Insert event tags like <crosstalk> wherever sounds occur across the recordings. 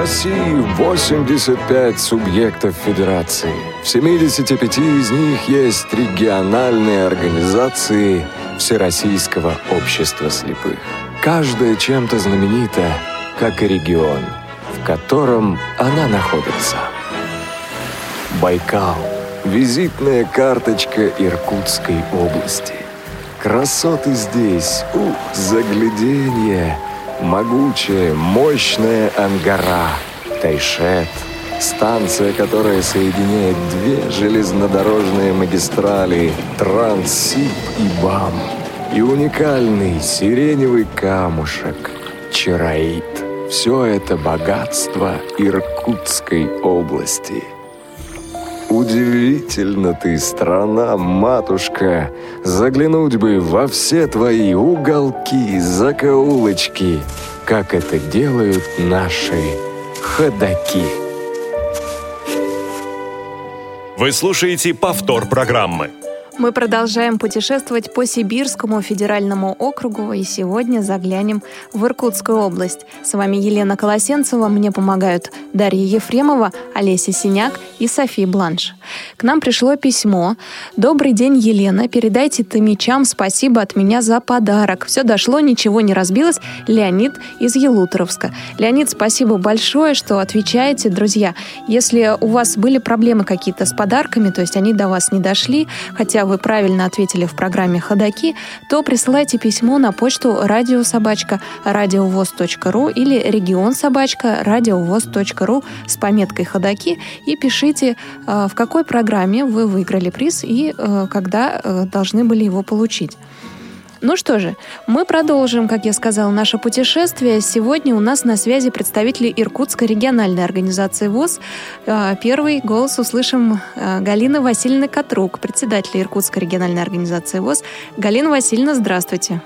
России 85 субъектов федерации. В 75 из них есть региональные организации Всероссийского общества слепых. Каждая чем-то знаменита, как и регион, в котором она находится. Байкал – визитная карточка Иркутской области. Красоты здесь, ух, загляденье – Могучая, мощная Ангара, Тайшет, станция, которая соединяет две железнодорожные магистрали Транссиб и БАМ, и уникальный сиреневый камушек Чараит. Все это богатство Иркутской области – Удивительно ты, страна, матушка, Заглянуть бы во все твои уголки, закоулочки, Как это делают наши ходаки. Вы слушаете повтор программы. Мы продолжаем путешествовать по Сибирскому федеральному округу и сегодня заглянем в Иркутскую область. С вами Елена Колосенцева, мне помогают Дарья Ефремова, Олеся Синяк и София Бланш. К нам пришло письмо. «Добрый день, Елена. Передайте томичам спасибо от меня за подарок. Все дошло, ничего не разбилось. Леонид из Елуторовска». Леонид, спасибо большое, что отвечаете. Друзья, если у вас были проблемы какие-то с подарками, то есть они до вас не дошли, хотя вы правильно ответили в программе «Ходоки», то присылайте письмо на почту радиособачка радиовоз.ру или регион собачка радиовоз.ру с пометкой «Ходоки» и пишите, э, в какой программе вы выиграли приз и э, когда э, должны были его получить. Ну что же, мы продолжим, как я сказала, наше путешествие. Сегодня у нас на связи представители Иркутской региональной организации ВОЗ. А, первый голос услышим а, Галина Васильевна Катрук, председатель Иркутской региональной организации ВОЗ. Галина Васильевна, здравствуйте.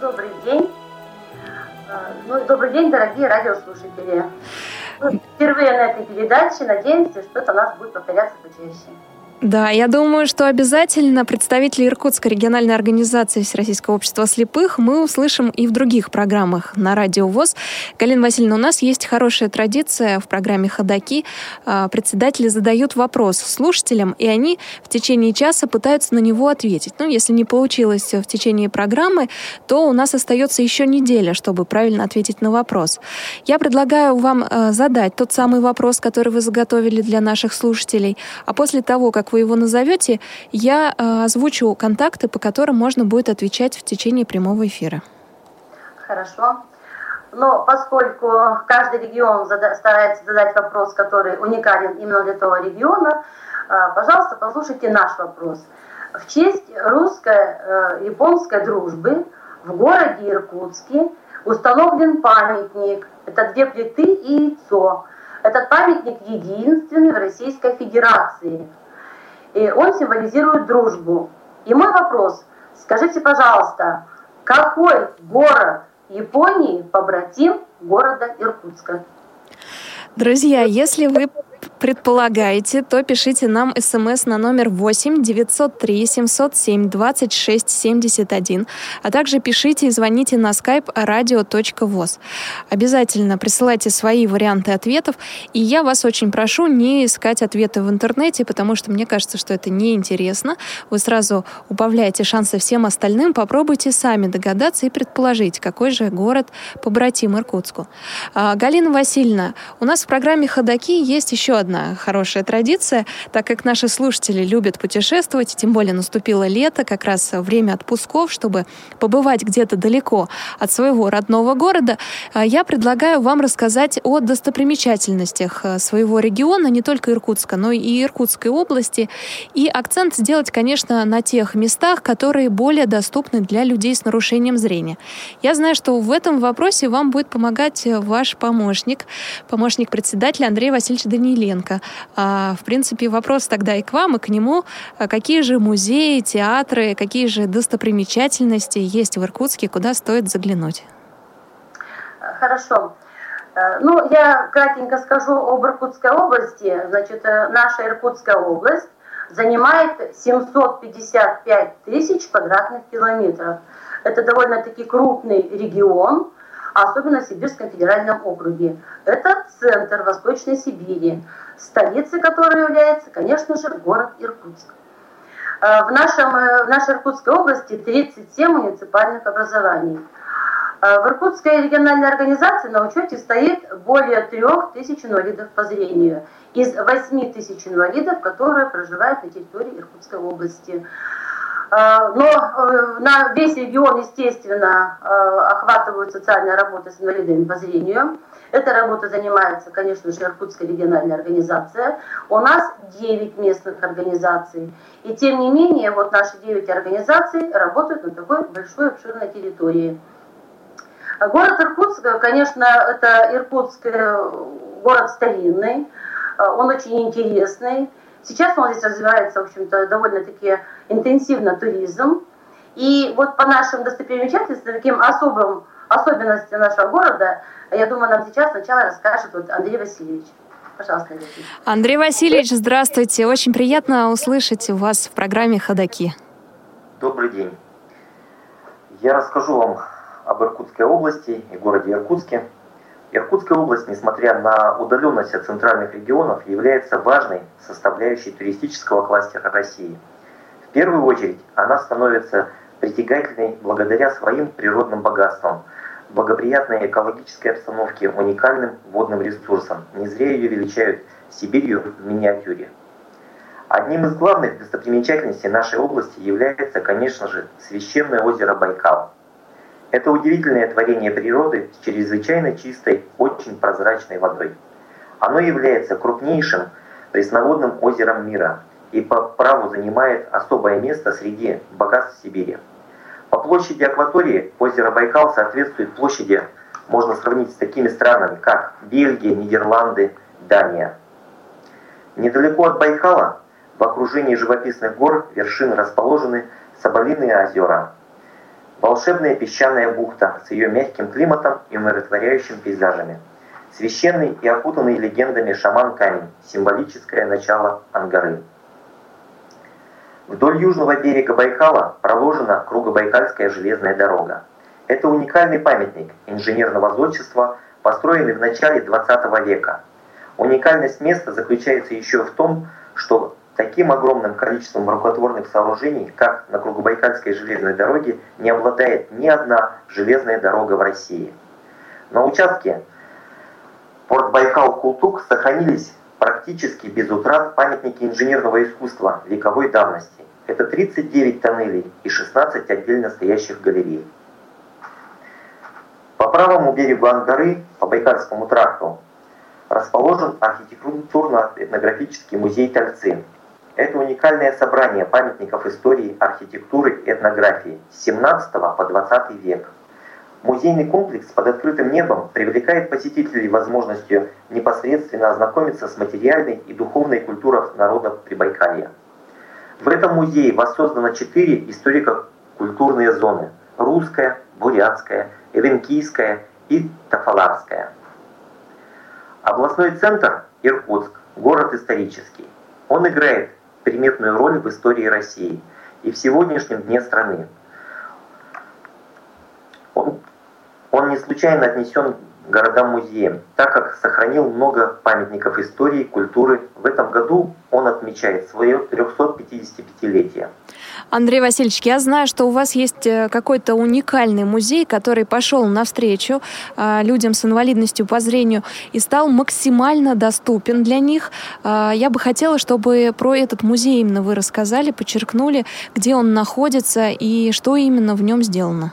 Добрый день. А, ну, добрый день, дорогие радиослушатели. Ну, впервые на этой передаче. Надеемся, что это у нас будет повторяться почаще. Да, я думаю, что обязательно представители Иркутской региональной организации Всероссийского общества слепых мы услышим и в других программах на Радио ВОЗ. Галина Васильевна, у нас есть хорошая традиция в программе «Ходоки». А, председатели задают вопрос слушателям, и они в течение часа пытаются на него ответить. Ну, если не получилось в течение программы, то у нас остается еще неделя, чтобы правильно ответить на вопрос. Я предлагаю вам а, задать тот самый вопрос, который вы заготовили для наших слушателей, а после того, как вы его назовете, я э, озвучу контакты, по которым можно будет отвечать в течение прямого эфира. Хорошо. Но поскольку каждый регион зада- старается задать вопрос, который уникален именно для этого региона, э, пожалуйста, послушайте наш вопрос. В честь русско-японской дружбы в городе Иркутске установлен памятник. Это две плиты и яйцо. Этот памятник единственный в Российской Федерации – и он символизирует дружбу. И мой вопрос, скажите, пожалуйста, какой город Японии побратим города Иркутска? Друзья, если вы предполагаете, то пишите нам смс на номер 8 903 707 26 71, а также пишите и звоните на skype radio.voz. Обязательно присылайте свои варианты ответов, и я вас очень прошу не искать ответы в интернете, потому что мне кажется, что это неинтересно. Вы сразу убавляете шансы всем остальным, попробуйте сами догадаться и предположить, какой же город побратим Иркутску. А, Галина Васильевна, у нас в программе «Ходоки» есть еще одна одна хорошая традиция, так как наши слушатели любят путешествовать, тем более наступило лето, как раз время отпусков, чтобы побывать где-то далеко от своего родного города, э, я предлагаю вам рассказать о достопримечательностях э, своего региона, не только Иркутска, но и Иркутской области, и акцент сделать, конечно, на тех местах, которые более доступны для людей с нарушением зрения. Я знаю, что в этом вопросе вам будет помогать ваш помощник, помощник председателя Андрей Васильевич Даниленко. Лукьяненко. А, в принципе, вопрос тогда и к вам, и к нему. А какие же музеи, театры, какие же достопримечательности есть в Иркутске, куда стоит заглянуть? Хорошо. Э, ну, я кратенько скажу об Иркутской области. Значит, э, наша Иркутская область занимает 755 тысяч квадратных километров. Это довольно-таки крупный регион. Особенно в Сибирском федеральном округе. Это центр Восточной Сибири, столицей которой является, конечно же, город Иркутск. Э, в, нашем, э, в нашей Иркутской области 37 муниципальных образований. Э, в Иркутской региональной организации на учете стоит более 3000 инвалидов по зрению из 8 тысяч инвалидов, которые проживают на территории Иркутской области. Но на весь регион, естественно, охватывают социальная работа с инвалидами по зрению. Эта работа занимается, конечно же, Иркутская региональная организация. У нас 9 местных организаций. И тем не менее, вот наши 9 организаций работают на такой большой обширной территории. Город Иркутск, конечно, это Иркутск, э, город старинный, э, он очень интересный. Сейчас он здесь развивается, в общем-то, довольно-таки интенсивно туризм. И вот по нашим достопримечательностям, таким особым особенностям нашего города, я думаю, нам сейчас сначала расскажет вот Андрей Васильевич. Пожалуйста, Андрей. Андрей Васильевич, здравствуйте. Очень приятно услышать вас в программе «Ходоки». Добрый день. Я расскажу вам об Иркутской области и городе Иркутске. Иркутская область, несмотря на удаленность от центральных регионов, является важной составляющей туристического кластера России. В первую очередь она становится притягательной благодаря своим природным богатствам – благоприятной экологической обстановке, уникальным водным ресурсом. Не зря ее величают Сибирью в миниатюре. Одним из главных достопримечательностей нашей области является, конечно же, священное озеро Байкал. Это удивительное творение природы с чрезвычайно чистой, очень прозрачной водой. Оно является крупнейшим пресноводным озером мира и по праву занимает особое место среди богатств Сибири. По площади акватории озеро Байкал соответствует площади, можно сравнить с такими странами, как Бельгия, Нидерланды, Дания. Недалеко от Байкала, в окружении живописных гор, вершин расположены Соболиные озера. Волшебная песчаная бухта с ее мягким климатом и умиротворяющими пейзажами. Священный и окутанный легендами шаман-камень, символическое начало Ангары. Вдоль южного берега Байкала проложена Кругобайкальская железная дорога. Это уникальный памятник инженерного зодчества, построенный в начале 20 века. Уникальность места заключается еще в том, что таким огромным количеством рукотворных сооружений, как на Кругобайкальской железной дороге, не обладает ни одна железная дорога в России. На участке Порт Байкал-Култук сохранились практически без утрат памятники инженерного искусства вековой давности. Это 39 тоннелей и 16 отдельно стоящих галерей. По правому берегу Ангары, по Байкальскому тракту, расположен архитектурно-этнографический музей Тальцы. Это уникальное собрание памятников истории, архитектуры и этнографии с 17 по 20 век – Музейный комплекс под открытым небом привлекает посетителей возможностью непосредственно ознакомиться с материальной и духовной культурой народов Прибайкалья. В этом музее воссоздано четыре историко-культурные зоны – русская, бурятская, эвенкийская и тафаларская. Областной центр – Иркутск, город исторический. Он играет приметную роль в истории России и в сегодняшнем дне страны. Он он не случайно отнесен городам-музеям, так как сохранил много памятников истории, культуры. В этом году он отмечает свое 355-летие. Андрей Васильевич, я знаю, что у вас есть э, какой-то уникальный музей, который пошел навстречу э, людям с инвалидностью по зрению и стал максимально доступен для них. Э, я бы хотела, чтобы про этот музей именно вы рассказали, подчеркнули, где он находится и что именно в нем сделано.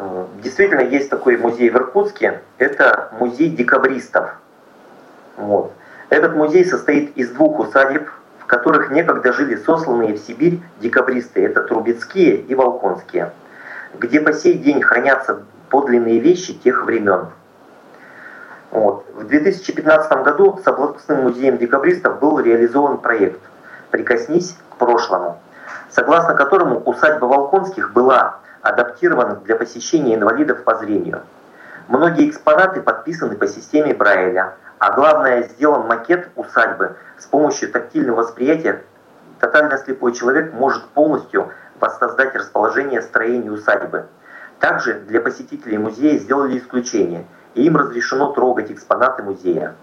Э, действительно, есть такой музей в Иркутске. Это музей декабристов. Вот. Этот музей состоит из двух усадеб, в которых некогда жили сосланные в Сибирь декабристы. Это Трубецкие и Волконские, где по сей день хранятся подлинные вещи тех времен. Вот. В 2015 году с областным музеем декабристов был реализован проект «Прикоснись к прошлому», согласно которому усадьба Волконских была адаптирован для посещения инвалидов по зрению. Многие экспонаты подписаны по системе Брайля, а главное, сделан макет усадьбы с помощью тактильного восприятия. Тотально слепой человек может полностью воссоздать расположение строения усадьбы. Также для посетителей музея сделали исключение, и им разрешено трогать экспонаты музея.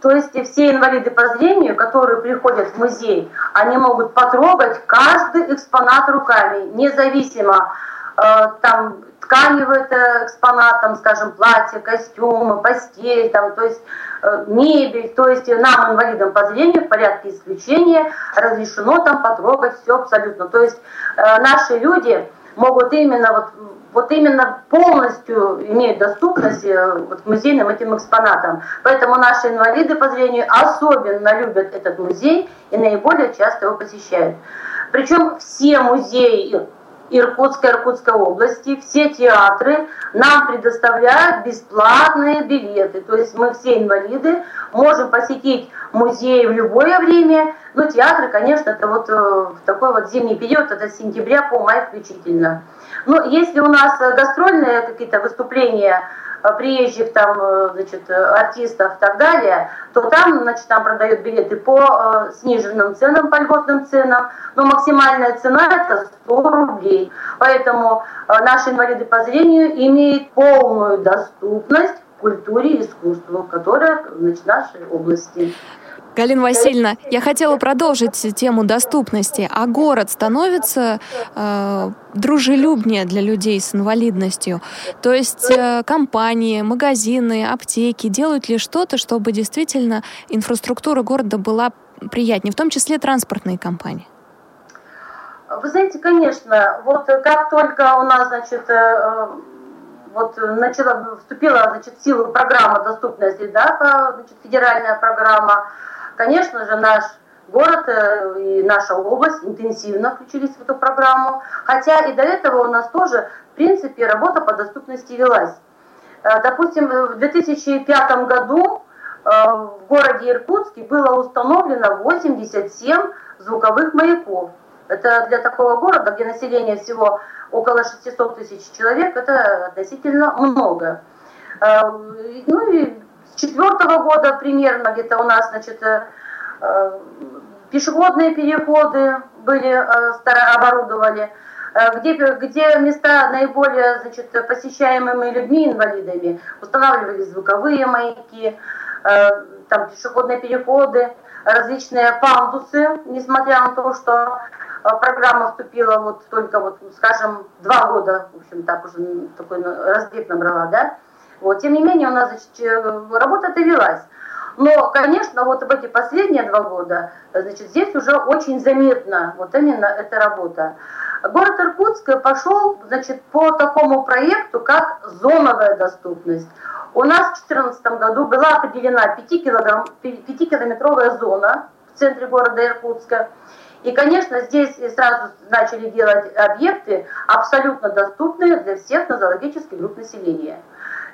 То есть все инвалиды по зрению, которые приходят в музей, они могут потрогать каждый экспонат руками, независимо э, там тканевый это экспонат, там, скажем, платье, костюмы, постель, там, то есть э, мебель, то есть нам, инвалидам по зрению, в порядке исключения, разрешено там потрогать все абсолютно. То есть э, наши люди могут именно вот вот именно полностью имеют доступность э, вот, к музейным этим экспонатам. Поэтому наши инвалиды по зрению особенно любят этот музей и наиболее часто его посещают. Причем все музеи Иркутской, Иркутской области, все театры нам предоставляют бесплатные билеты. То есть мы все инвалиды можем посетить музей в любое время. Но театры, конечно, это вот э, в такой вот зимний период, это с сентября по май включительно. Но если у нас э, гастрольные какие-то выступления э, приезжих там, э, значит, артистов и так далее, то там, значит, там продают билеты по сниженным ценам, по льготным ценам, но максимальная цена это 100 рублей. Поэтому наши инвалиды по зрению имеют полную доступность культуре и искусству, которая значит, в нашей области. Галина Васильевна, я хотела продолжить тему доступности. А город становится э, дружелюбнее для людей с инвалидностью? То есть э, компании, магазины, аптеки делают ли что-то, чтобы действительно инфраструктура города была приятнее, в том числе транспортные компании? Вы знаете, конечно, вот как только у нас, значит, э, вот начала, вступила, значит, в силу программа доступности, да, значит, федеральная программа, Конечно же, наш город э, и наша область интенсивно включились в эту программу, хотя и до этого у нас тоже, в принципе, работа по доступности велась. Э, допустим, в 2005 году э, в городе Иркутске было установлено 87 звуковых маяков. Это для такого города, где население всего около 600 тысяч человек, это относительно много. Ну и четвертого года примерно где-то у нас, значит, э, э, пешеходные переходы были, э, оборудовали, где, где места наиболее значит, посещаемыми людьми, инвалидами, устанавливали звуковые маяки, там пешеходные переходы, различные пандусы, несмотря на то, что программа вступила вот только вот, скажем, два года, в общем, так уже такой разбег набрала, да, вот. Тем не менее, у нас значит, работа-то велась. Но, конечно, вот в эти последние два года, значит, здесь уже очень заметна вот именно эта работа. Город Иркутск пошел, значит, по такому проекту, как зоновая доступность. У нас в 2014 году была определена 5-километровая зона в центре города Иркутска. И, конечно, здесь сразу начали делать объекты абсолютно доступные для всех нозологических групп населения.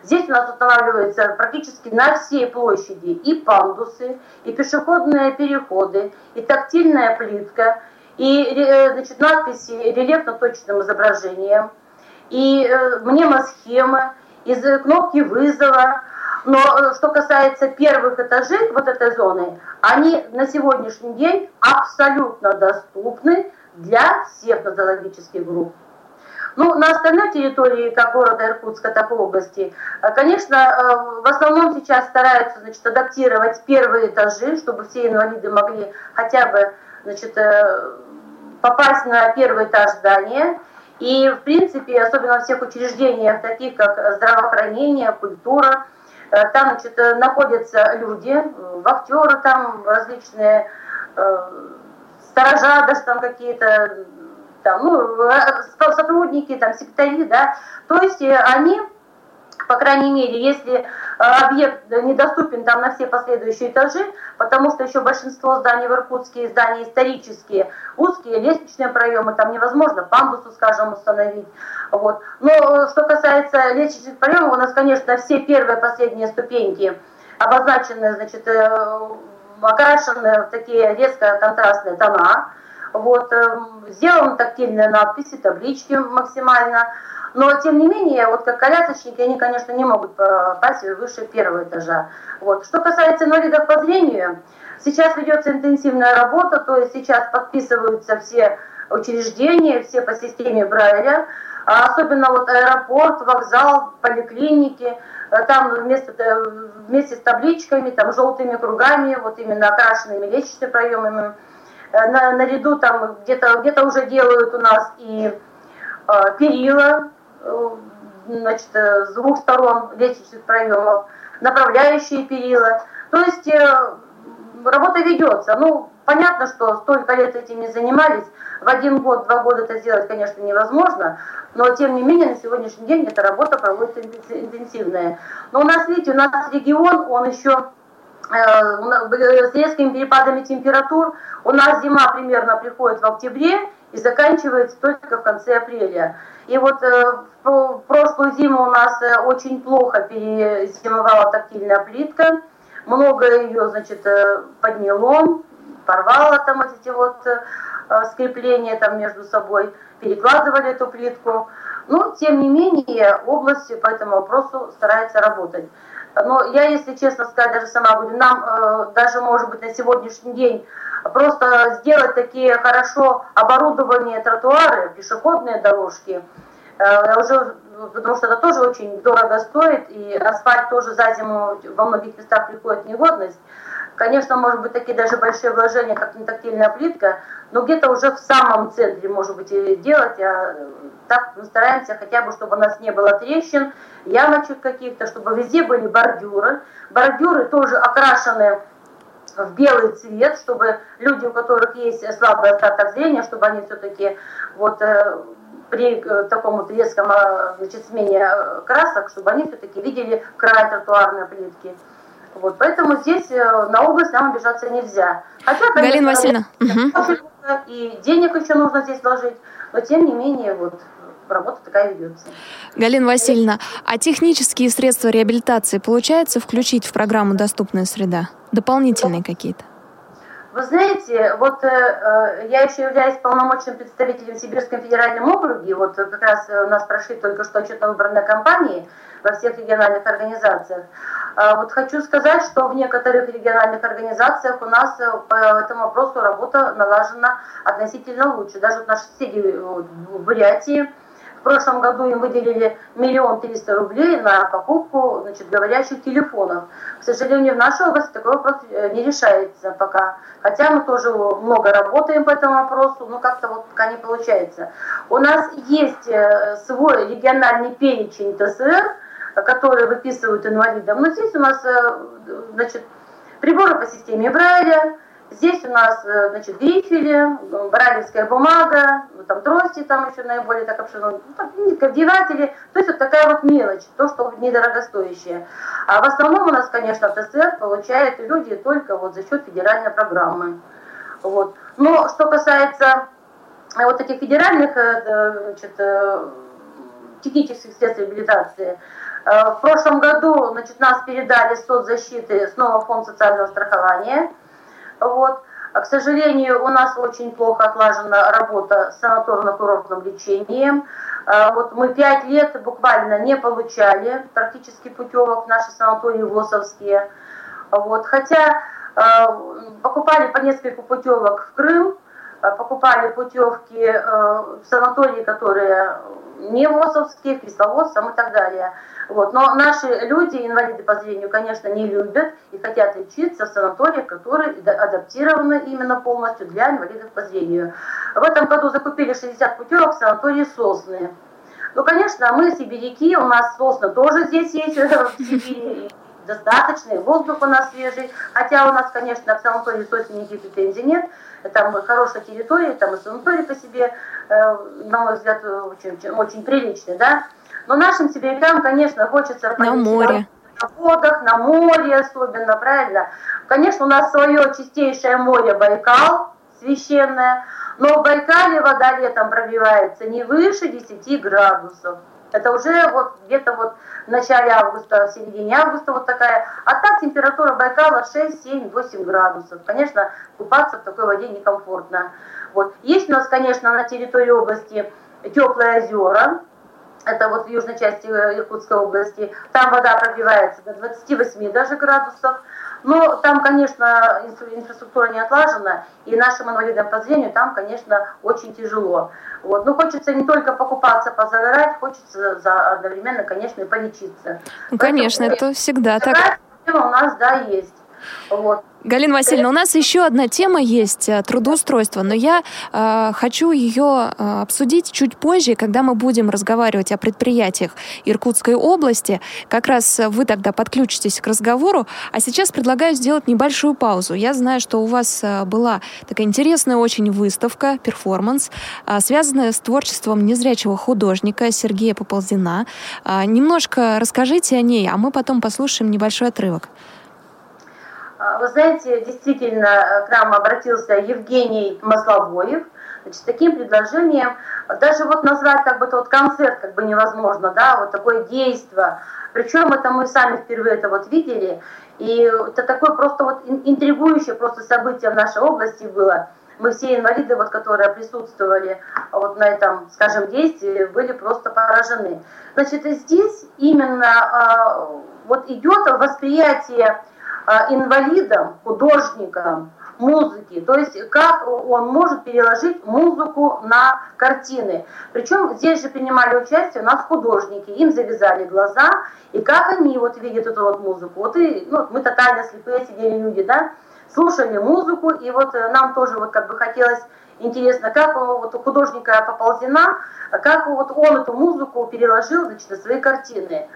Здесь у нас устанавливаются практически на всей площади и пандусы, и пешеходные переходы, и тактильная плитка, и э, значит, надписи рельефно-точным изображением, и э, мнемосхемы, из кнопки вызова. Но э, что касается первых этажей вот этой зоны, они на сегодняшний день абсолютно доступны для всех нозологических групп. Ну, на остальной территории, как города Иркутска, так и области, э, конечно, э, в основном сейчас стараются значит, адаптировать первые этажи, чтобы все инвалиды могли хотя бы значит, э, попасть на первый этаж здания. И, в принципе, особенно в всех учреждениях, таких как здравоохранение, культура, там значит, находятся люди, вахтеры там различные, сторожа даже там какие-то, там, ну, э, сотрудники, там, секретари, да, то есть э, они по крайней мере, если э, объект недоступен там на все последующие этажи, потому что еще большинство зданий в Иркутске, здания исторические, узкие, лестничные проемы, там невозможно пандусу, скажем, установить. Вот. Но что касается лестничных проемов, у нас, конечно, все первые последние ступеньки обозначены, значит, окрашены в такие резко контрастные тона, вот, эм, сделаны тактильные надписи, таблички максимально. Но, тем не менее, вот как колясочники, они, конечно, не могут попасть выше первого этажа. Вот. Что касается инвалидов по зрению, сейчас ведется интенсивная работа, то есть сейчас подписываются все учреждения, все по системе Брайля. А особенно вот аэропорт, вокзал, поликлиники, э, там вместо, э, вместе с табличками, там желтыми кругами, вот именно окрашенными лестничными проемами, на, наряду там где-то где уже делают у нас и э, перила, э, значит, с двух сторон лестничных проемов, направляющие перила. То есть э, работа ведется. Ну, понятно, что столько лет этим не занимались, в один год, два года это сделать, конечно, невозможно, но тем не менее на сегодняшний день эта работа проводится интенсивная. Но у нас, видите, у нас регион, он еще э, с резкими перепадами температур. У нас зима примерно приходит в октябре и заканчивается только в конце апреля. И вот э, прошлую зиму у нас э, очень плохо перезимовала тактильная плитка. Много ее, значит, подняло, порвало там эти вот Э, скрепления там между собой, перекладывали эту плитку. Но, тем не менее, область по этому вопросу старается работать. Но я, если честно сказать, даже сама говорю, нам э, даже, может быть, на сегодняшний день просто сделать такие хорошо оборудованные тротуары, пешеходные дорожки, э, уже, потому что это тоже очень дорого стоит, и асфальт тоже за зиму во многих местах приходит в негодность. Конечно, может быть, такие даже большие вложения, как не тактильная плитка, но где-то уже в самом центре, может быть, делать. А так мы стараемся хотя бы, чтобы у нас не было трещин, ямочек каких-то, чтобы везде были бордюры. Бордюры тоже окрашены в белый цвет, чтобы люди, у которых есть слабый остаток зрения, чтобы они все-таки вот э, при э, таком вот резком э, значит, смене красок, чтобы они все-таки видели край тротуарной плитки. Вот, поэтому здесь на область нам обижаться нельзя. Хотя, конечно, Галина Васильевна, и денег еще нужно здесь вложить, но тем не менее вот работа такая ведется. Галина Васильевна, а технические средства реабилитации получается включить в программу «Доступная среда»? Дополнительные какие-то? Вы знаете, вот э, э я еще являюсь полномочным представителем в Сибирском федеральном округе. Вот как раз у нас прошли только что отчетно-выборные кампании во всех региональных организациях. А вот хочу сказать, что в некоторых региональных организациях у нас э, по этому вопросу работа налажена относительно лучше. Даже вот наши соседи в Бурятии, в прошлом году им выделили миллион триста рублей на покупку значит, говорящих телефонов. К сожалению, в нашей области такой вопрос э, не решается пока. Хотя мы тоже много работаем по этому вопросу, но как-то вот пока не получается. У нас есть э, свой региональный перечень ТСР, которые выписывают инвалидам. Но здесь у нас э, значит, приборы по системе Брайля, здесь у нас э, значит, грифели, брайлевская бумага, там трости там еще наиболее так обширно, ну, там, координатели, то есть вот такая вот мелочь, то, что недорогостоящее. А в основном у нас, конечно, ТСР получают люди только вот за счет федеральной программы. Вот. Но что касается э, вот этих федеральных значит, технических средств реабилитации, в прошлом году значит, нас передали соцзащиты снова в фонд социального страхования. Вот. А, к сожалению, у нас очень плохо отлажена работа с санаторно-курортным лечением. Э, вот мы пять лет буквально не получали практически путевок в наши санатории ВОСовские. Вот. Хотя э, покупали по несколько путевок в Крым, покупали путевки в санатории, которые не ВОСовские, Кисловодцам и так далее. Вот. Но наши люди, инвалиды по зрению, конечно, не любят и хотят лечиться в санаториях, которые адаптированы именно полностью для инвалидов по зрению. В этом году закупили 60 путевок в санатории Сосны. Ну, конечно, мы сибиряки, у нас Сосна тоже здесь есть <laughs> в Сибири, достаточный, воздух у нас свежий, хотя у нас, конечно, в санатории Сосне никаких претензий нет, там хорошая территория, там и санаторий по себе, э, на мой взгляд, очень, очень приличный, да, но нашим сибирякам, конечно, хочется... На море. На водах, на море особенно, правильно? Конечно, у нас свое чистейшее море Байкал, священное, но в Байкале вода летом пробивается не выше 10 градусов. Это уже вот где-то вот в начале августа, в середине августа вот такая. А так температура Байкала 6, 7, 8 градусов. Конечно, купаться в такой воде некомфортно. Вот. Есть у нас, конечно, на территории области теплые озера, это вот в южной части Иркутской области, там вода прогревается до 28 даже градусов, Но там, конечно, инфраструктура не отлажена, и нашим инвалидам по зрению там, конечно, очень тяжело. Вот. Но хочется не только покупаться, позагорать, хочется за, одновременно, конечно, и полечиться. Ну, конечно, Поэтому, это всегда так. у нас, да, есть. Вот. Галина Васильевна, у нас еще одна тема есть э, трудоустройство, но я э, хочу ее э, обсудить чуть позже, когда мы будем разговаривать о предприятиях Иркутской области. Как раз вы тогда подключитесь к разговору. А сейчас предлагаю сделать небольшую паузу. Я знаю, что у вас э, была такая интересная очень выставка, перформанс, э, связанная с творчеством незрячего художника Сергея Поползина. Э, немножко расскажите о ней, а мы потом послушаем небольшой отрывок. А, вы знаете, действительно, э, к нам обратился Евгений Масловоев, значит, таким предложением, даже вот назвать как бы тот концерт как бы невозможно, да, вот такое действие. Причем это мы сами впервые это вот видели, и это такое просто вот интригующее просто событие в нашей области было. Мы все инвалиды, вот, которые присутствовали вот на этом, скажем, действии, были просто поражены. Значит, здесь именно а, вот идет восприятие а, инвалидам, художникам, музыки, то есть как он может переложить музыку на картины. Причем здесь же принимали участие у нас художники, им завязали глаза, и как они вот видят эту вот музыку. Вот и ну, мы тотально слепые сидели люди, да, слушали музыку, и вот э, нам тоже вот как бы хотелось интересно, как вот у художника Поползина, как вот он эту музыку переложил значит, на свои картины.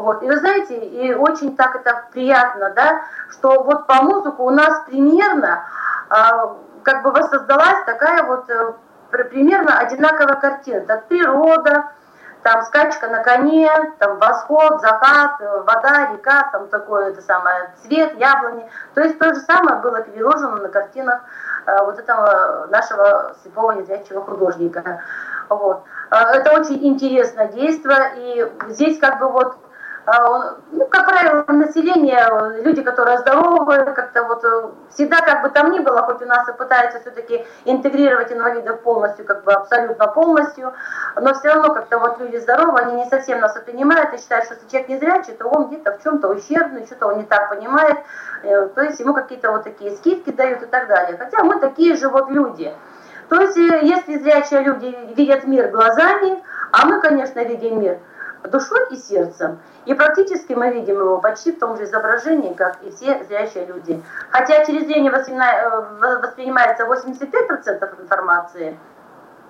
Вот. И вы знаете, и очень так это приятно, да, что вот по музыку у нас примерно а, как бы воссоздалась такая вот э, примерно одинаковая картина. Это природа, там скачка на коне, там восход, закат, э, вода, река, там такое это самое, цвет, яблони. То есть то же самое было переложено на картинах э, вот этого нашего слепого незрячего художника. Вот. Это очень интересное действие, и здесь как бы вот ну, как правило, население, люди, которые здоровы, как-то вот э, всегда, как бы там ни было, хоть у нас и пытаются все-таки интегрировать инвалидов полностью, как бы абсолютно полностью, но все равно как-то вот люди здоровы, они не совсем нас понимают и считают, что если человек не зрячий, то он где-то в чем-то ущербный, что-то он не так понимает, э, то есть ему какие-то вот такие скидки дают и так далее. Хотя мы такие же вот люди. То есть э, если зрячие люди видят мир глазами, а мы, конечно, видим мир душой и сердцем. И практически мы видим его почти в том же изображении, как и все зрячие люди. Хотя через зрение э, воспринимается 85% информации,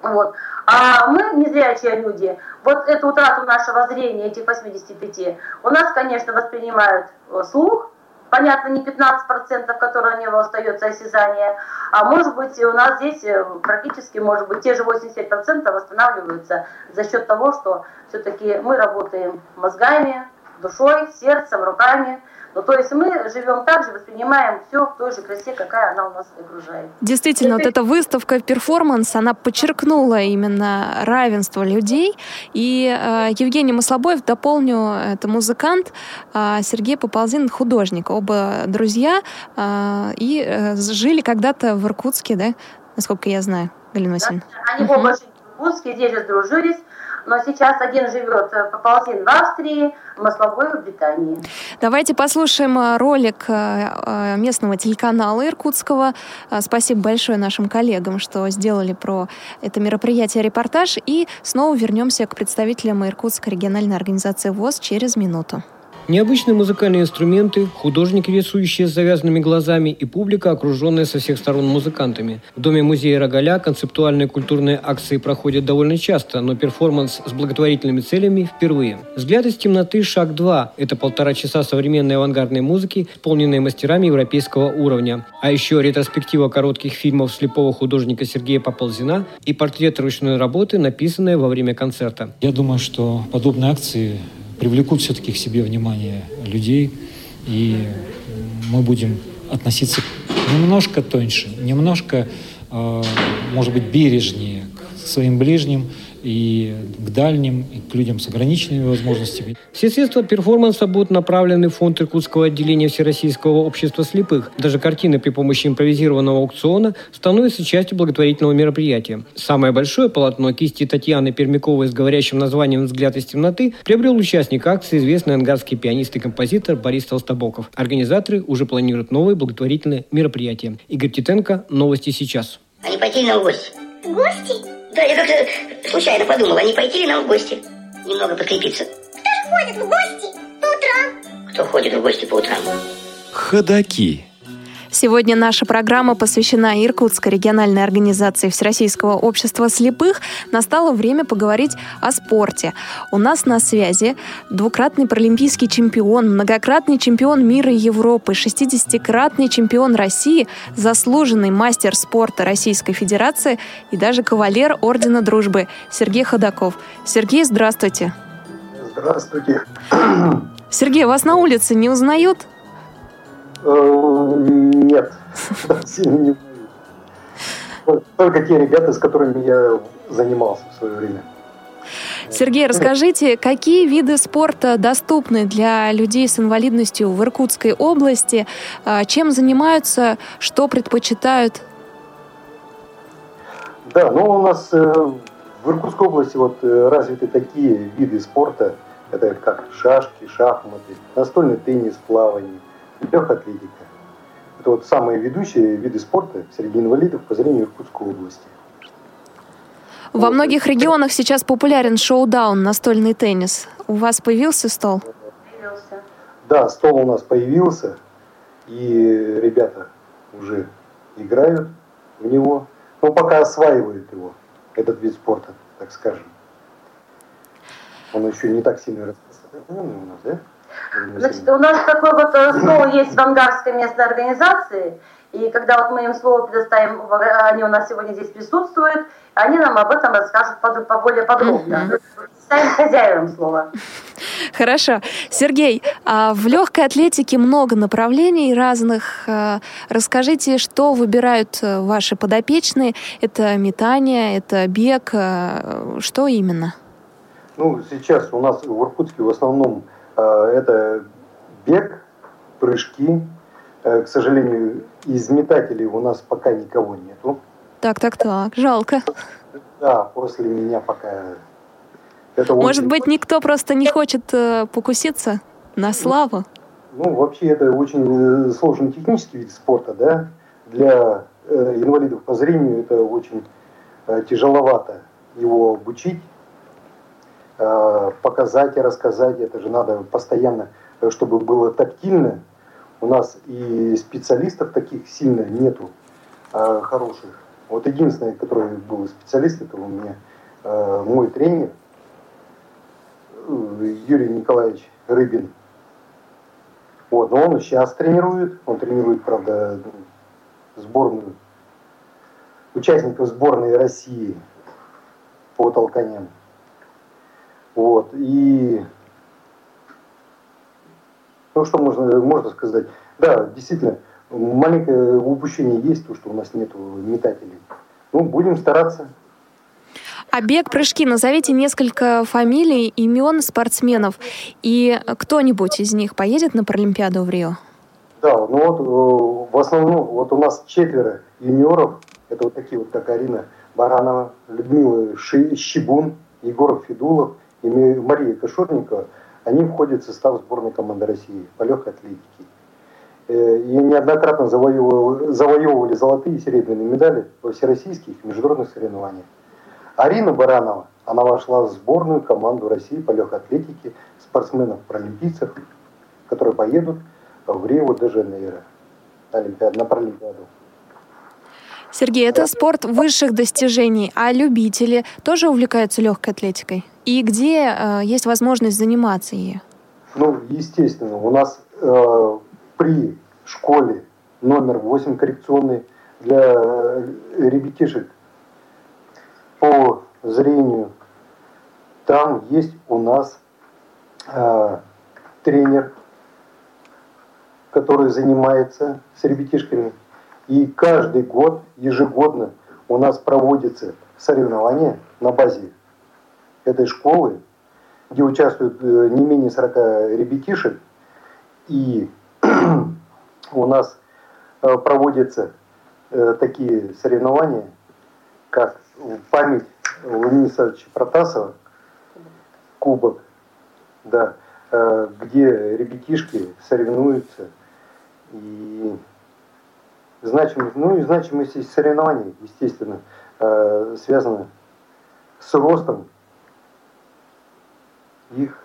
вот. А мы, незрячие люди, вот эту утрату нашего зрения, этих 85, у нас, конечно, воспринимают э, слух, понятно, не 15%, которые у него остается осязание, а может быть у нас здесь э, практически, может быть, те же 87% восстанавливаются за счет того, что все-таки мы работаем мозгами, душой, сердцем, руками, ну, то есть мы живем так же, воспринимаем все в той же красе, какая она у нас окружает. Действительно, вот эта выставка перформанс, она подчеркнула именно равенство людей. И э, Евгений Маслобоев, дополню, это музыкант, э, Сергей Поползин художник. Оба друзья э, и э, жили когда-то в Иркутске, да, насколько я знаю, Галина Васильевна. Да, они оба жили в Иркутске, здесь сдружились но сейчас один живет э, Поползин в Австрии, Масловой в Британии. Давайте послушаем э, ролик э, местного телеканала иркутского. Спасибо большое нашим коллегам, что сделали про это мероприятие репортаж. И снова вернемся к представителям Иркутской региональной организации ВОЗ через минуту. Необычные музыкальные инструменты, художники, рисующие с завязанными глазами и публика, окруженная со всех сторон музыкантами. В Доме музея Рогаля концептуальные культурные акции проходят довольно часто, но перформанс с благотворительными целями впервые. «Взгляд из темноты. Шаг 2» – это полтора часа современной авангардной музыки, исполненной мастерами европейского уровня. А еще ретроспектива коротких фильмов слепого художника Сергея Поползина и портрет ручной работы, написанные во время концерта. Я думаю, что подобные акции привлекут все-таки к себе внимание людей, и мы будем относиться немножко тоньше, немножко, э, может быть, бережнее к своим ближним, и к дальним, и к людям с ограниченными возможностями. Все средства перформанса будут направлены в фонд Иркутского отделения Всероссийского общества слепых. Даже картины при помощи импровизированного аукциона становятся частью благотворительного мероприятия. Самое большое полотно кисти Татьяны Пермяковой с говорящим названием «Взгляд из темноты» приобрел участник акции известный ангарский пианист и композитор Борис Толстобоков. Организаторы уже планируют новые благотворительные мероприятия. Игорь Титенко, новости сейчас. А не пойти в гости? Гости? Да, я как-то случайно подумал, а не пойти ли нам в гости? Немного подкрепиться. Кто ж ходит в гости по утрам? Кто ходит в гости по утрам? Ходаки. Сегодня наша программа посвящена Иркутской региональной организации Всероссийского общества слепых. Настало время поговорить о спорте. У нас на связи двукратный паралимпийский чемпион, многократный чемпион мира и Европы, 60-кратный чемпион России, заслуженный мастер спорта Российской Федерации и даже кавалер Ордена Дружбы Сергей Ходаков. Сергей, здравствуйте. Здравствуйте. Сергей, вас на улице не узнают? Э, Нет, <laughs> сильно не. Только те ребята, с которыми я занимался в свое время. Сергей, расскажите, какие виды спорта доступны для людей с инвалидностью в Иркутской области? А, Чем занимаются, что предпочитают? Да, ну у нас э, в Иркутской области вот э, развиты такие виды спорта, это как шашки, шахматы, настольный теннис, плавание, легкая атлетика. Это вот самые ведущие виды спорта среди инвалидов по зрению Иркутской области. Во многих регионах сейчас популярен шоу-даун, настольный теннис. У вас появился стол? Появился. Да, стол у нас появился, и ребята уже играют в него, но пока осваивают его, этот вид спорта, так скажем. Он еще не так сильно распространен у нас, да? Значит, у нас такой вот э, стол есть в ангарской местной организации, и когда вот мы им слово предоставим, они у нас сегодня здесь присутствуют, они нам об этом расскажут под- по- более подробно. Ставим хозяевам слово. Хорошо. Сергей, а в легкой атлетике много направлений разных. А, Расскажите, что выбирают э, ваши подопечные? Это метание, это бег, что именно? Ну, сейчас у нас в Иркутске в основном э, это бег, прыжки. Э, к сожалению, из метателей у нас пока никого нету. Так, так, так, жалко. Да, после меня пока... Это Может очень- быть, никто просто не хочет э, покуситься на славу? Ну, вообще это очень э, сложный технический вид спорта, да. Для э, инвалидов по зрению это очень э, тяжеловато его обучить, э, показать и рассказать. Это же надо постоянно, э, чтобы было тактильно. У нас и специалистов таких сильно нету э, хороших. Вот единственный, который был специалист, это у меня э, мой тренер э, Юрий Николаевич Рыбин. Вот, но он сейчас тренирует, он тренирует, правда, сборную, участников сборной России по толканям. Вот, и ну что можно, можно сказать? Да, действительно, маленькое упущение есть, то, что у нас нету метателей. Ну, будем стараться. А бег, прыжки, назовите несколько фамилий, имен спортсменов. И кто-нибудь из них поедет на Паралимпиаду в Рио? Да, ну вот э, в основном вот у нас четверо юниоров. Это вот такие вот, как Арина Баранова, Людмила Щебун, Егор Федулов и Ме- Мария Кошурникова. Они входят в состав сборной команды России по легкой атлетике. Э, И неоднократно завоевывали, завоевывали золотые и серебряные медали во всероссийских и международных соревнованиях. Арина Баранова, она вошла в сборную команду России по легкой атлетике спортсменов-паралимпийцев, которые поедут в Рио-де-Жанейро Олимпиад, на Паралимпиаду. Сергей, это спорт высших достижений, а любители тоже увлекаются легкой атлетикой? И где э, есть возможность заниматься ею? Ну, естественно, у нас э, при школе номер 8 коррекционный для э, ребятишек по зрению. Там есть у нас э, тренер, который занимается с ребятишками. И каждый год, ежегодно у нас проводятся соревнования на базе этой школы, где участвуют э, не менее 40 ребятишек. И <clears throat> у нас э, проводятся э, такие соревнования, как память Владимира Александровича Протасова, кубок, да, где ребятишки соревнуются. И значимость, ну и значимость соревнований, естественно, связана с ростом их.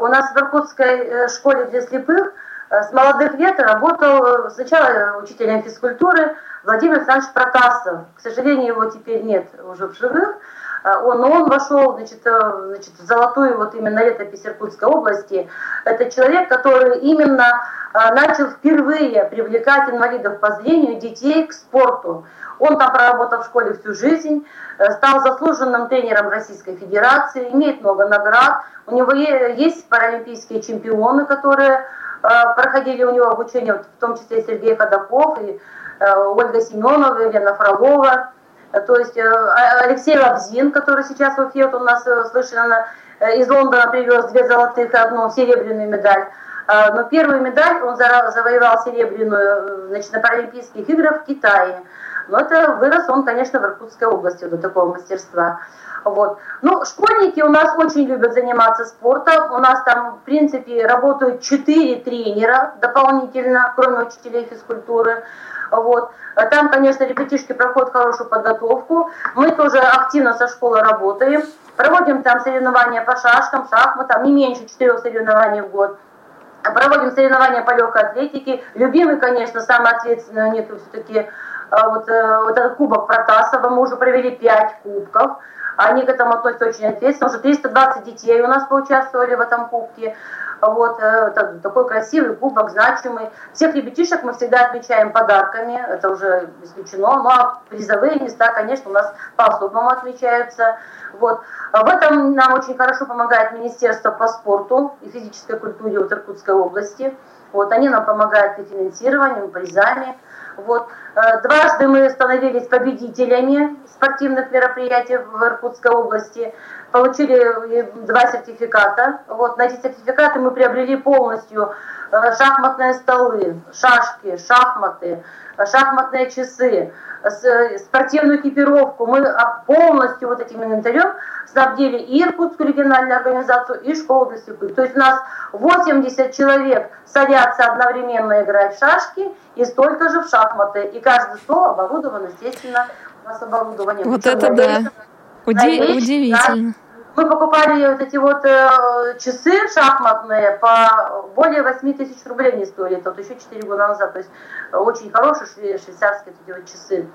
У нас в Иркутской э, школе для слепых э, с молодых лет работал э, сначала учителем физкультуры Владимир Александрович Протасов. К сожалению, его теперь нет уже в живых. Он, он вошел значит, значит, в золотую вот именно летопись Иркутской области. Это человек, который именно начал впервые привлекать инвалидов по зрению детей к спорту. Он там проработал в школе всю жизнь, э, стал заслуженным тренером Российской Федерации, имеет много наград. У него есть паралимпийские чемпионы, которые э, проходили у него обучение, в том числе Сергей Ходаков и э, Ольга Семенова, Елена Фролова. То есть а, Алексей Лабзин, который сейчас в Уфе, у нас слышно, из Лондона привез две золотых одну серебряную медаль. Но первую медаль он завоевал серебряную значит, на Паралимпийских играх в Китае. Но это вырос он, конечно, в Иркутской области до такого мастерства. Вот. Ну, школьники у нас очень любят заниматься спортом. У нас там, в принципе, работают четыре тренера дополнительно, кроме учителей физкультуры. Вот. Там, конечно, ребятишки проходят хорошую подготовку. Мы тоже активно со школой работаем. Проводим там соревнования по шашкам, шахматам, не меньше четырех соревнований в год. Проводим соревнования по легкой атлетике. Любимый, конечно, самый ответственный у них все-таки а вот, э, вот этот кубок Протасова, мы уже провели 5 кубков, они к этому относятся очень ответственно, уже 320 детей у нас поучаствовали в этом кубке, вот, э, такой красивый кубок, значимый. Всех ребятишек мы всегда отмечаем подарками, это уже исключено, ну а призовые места, конечно, у нас по-особому отмечаются. Вот. В этом нам очень хорошо помогает Министерство по спорту и физической культуре от Иркутской области. Вот, они нам помогают и финансированием, и призами. Вот. Э, дважды мы становились победителями спортивных мероприятий в Иркутской области, получили два сертификата. Вот. На эти сертификаты мы приобрели полностью э, шахматные столы, шашки, шахматы, шахматные часы, спортивную экипировку. Мы полностью вот этим инвентарем снабдили и Иркутскую региональную организацию, и школу для слепых. То есть у нас 80 человек садятся одновременно играть в шашки и столько же в шахматы. И каждый стол оборудован, естественно, у нас оборудование. Вот это да. Уди- удивительно. Мы покупали вот эти вот э, часы шахматные по более 8 тысяч рублей не стоили. Вот еще 4 года назад. То есть э, очень хорошие швейцарские эти вот часы.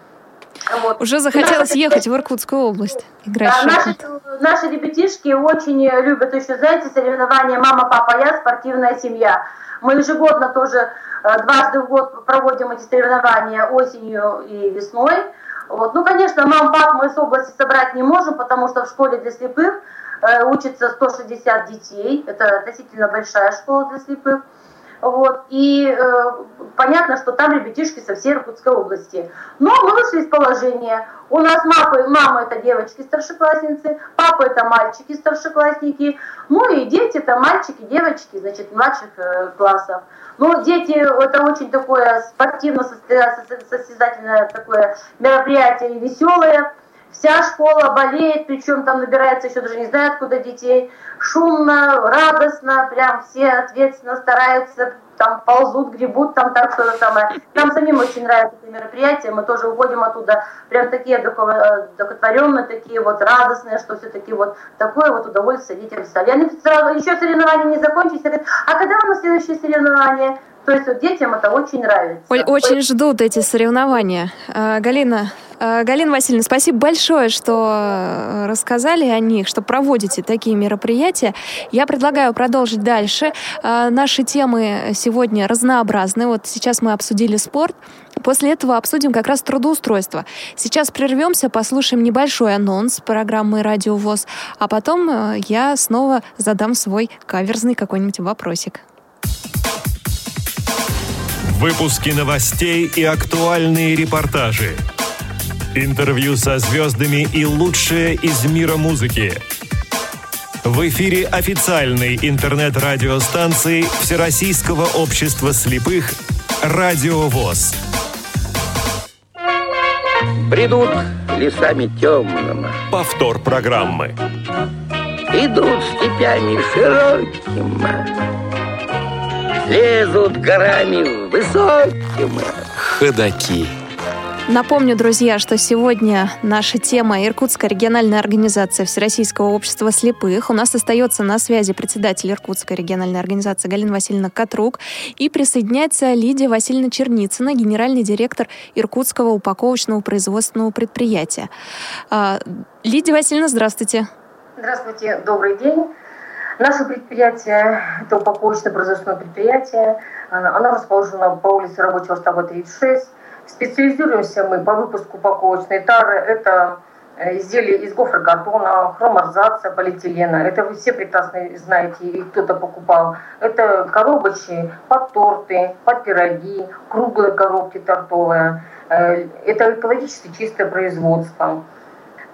Вот. Уже захотелось наши, ехать в Иркутскую область играть да, наши, наши ребятишки очень любят еще, знаете, соревнования «Мама, папа, я», «Спортивная семья». Мы ежегодно тоже э, дважды в год проводим эти соревнования осенью и весной. Вот. Ну, конечно, мам, пап мы с области собрать не можем, потому что в школе для слепых э, учатся 160 детей. Это относительно большая школа для слепых. Вот. И э, понятно, что там ребятишки со всей Иркутской области. Но вышли из положения. У нас мама, мама это девочки старшеклассницы, папа это мальчики старшеклассники, ну и дети это мальчики, девочки, значит, младших э, классов. Ну, дети, это очень такое спортивно-состязательное такое мероприятие, веселое. Вся школа болеет, причем там набирается еще даже не знаю откуда детей. Шумно, радостно, прям все ответственно стараются, там ползут, гребут, там так что-то самое. Нам самим очень нравится это мероприятие, мы тоже уходим оттуда прям такие докотворенные, такие вот радостные, что все-таки вот такое вот удовольствие детям стали. Они сразу, еще соревнования не закончились, говорят, а когда у нас следующее соревнование? То есть вот детям это очень нравится. Очень ждут эти соревнования. А, Галина, а, Галина Васильевна, спасибо большое, что э, рассказали о них, что проводите такие мероприятия. Я предлагаю продолжить дальше. А, наши темы сегодня разнообразны. Вот сейчас мы обсудили спорт. После этого обсудим как раз трудоустройство. Сейчас прервемся, послушаем небольшой анонс программы «Радио ВОЗ», а потом э, я снова задам свой каверзный какой-нибудь вопросик. Выпуски новостей и актуальные репортажи. интервью со звездами и лучшее из мира музыки. В эфире официальной интернет-радиостанции Всероссийского общества слепых «Радио ВОЗ». Бредут лесами темными. Повтор программы. Идут степями широкими. Лезут горами высокими. Ходаки. Напомню, друзья, что сегодня наша тема Иркутская региональная организация Всероссийского общества слепых. У нас остается на связи председатель Иркутской региональной организации Галина Васильевна Катрук и присоединяется Лидия Васильевна Черницына, генеральный директор Иркутского упаковочного производственного предприятия. А, Лидия Васильевна, здравствуйте. Здравствуйте, добрый день. Наше предприятие – это упаковочное производственное предприятие. Оно расположено по улице Рабочего штаба 36 Специализируемся мы по выпуску упаковочной тары. Это э, изделия из гофрокартона, хроморзация, полиэтилена. Это вы все прекрасно знаете, и кто-то покупал. Это коробочки под торты, под пироги, круглые коробки тортовые. Э, это экологически чистое производство.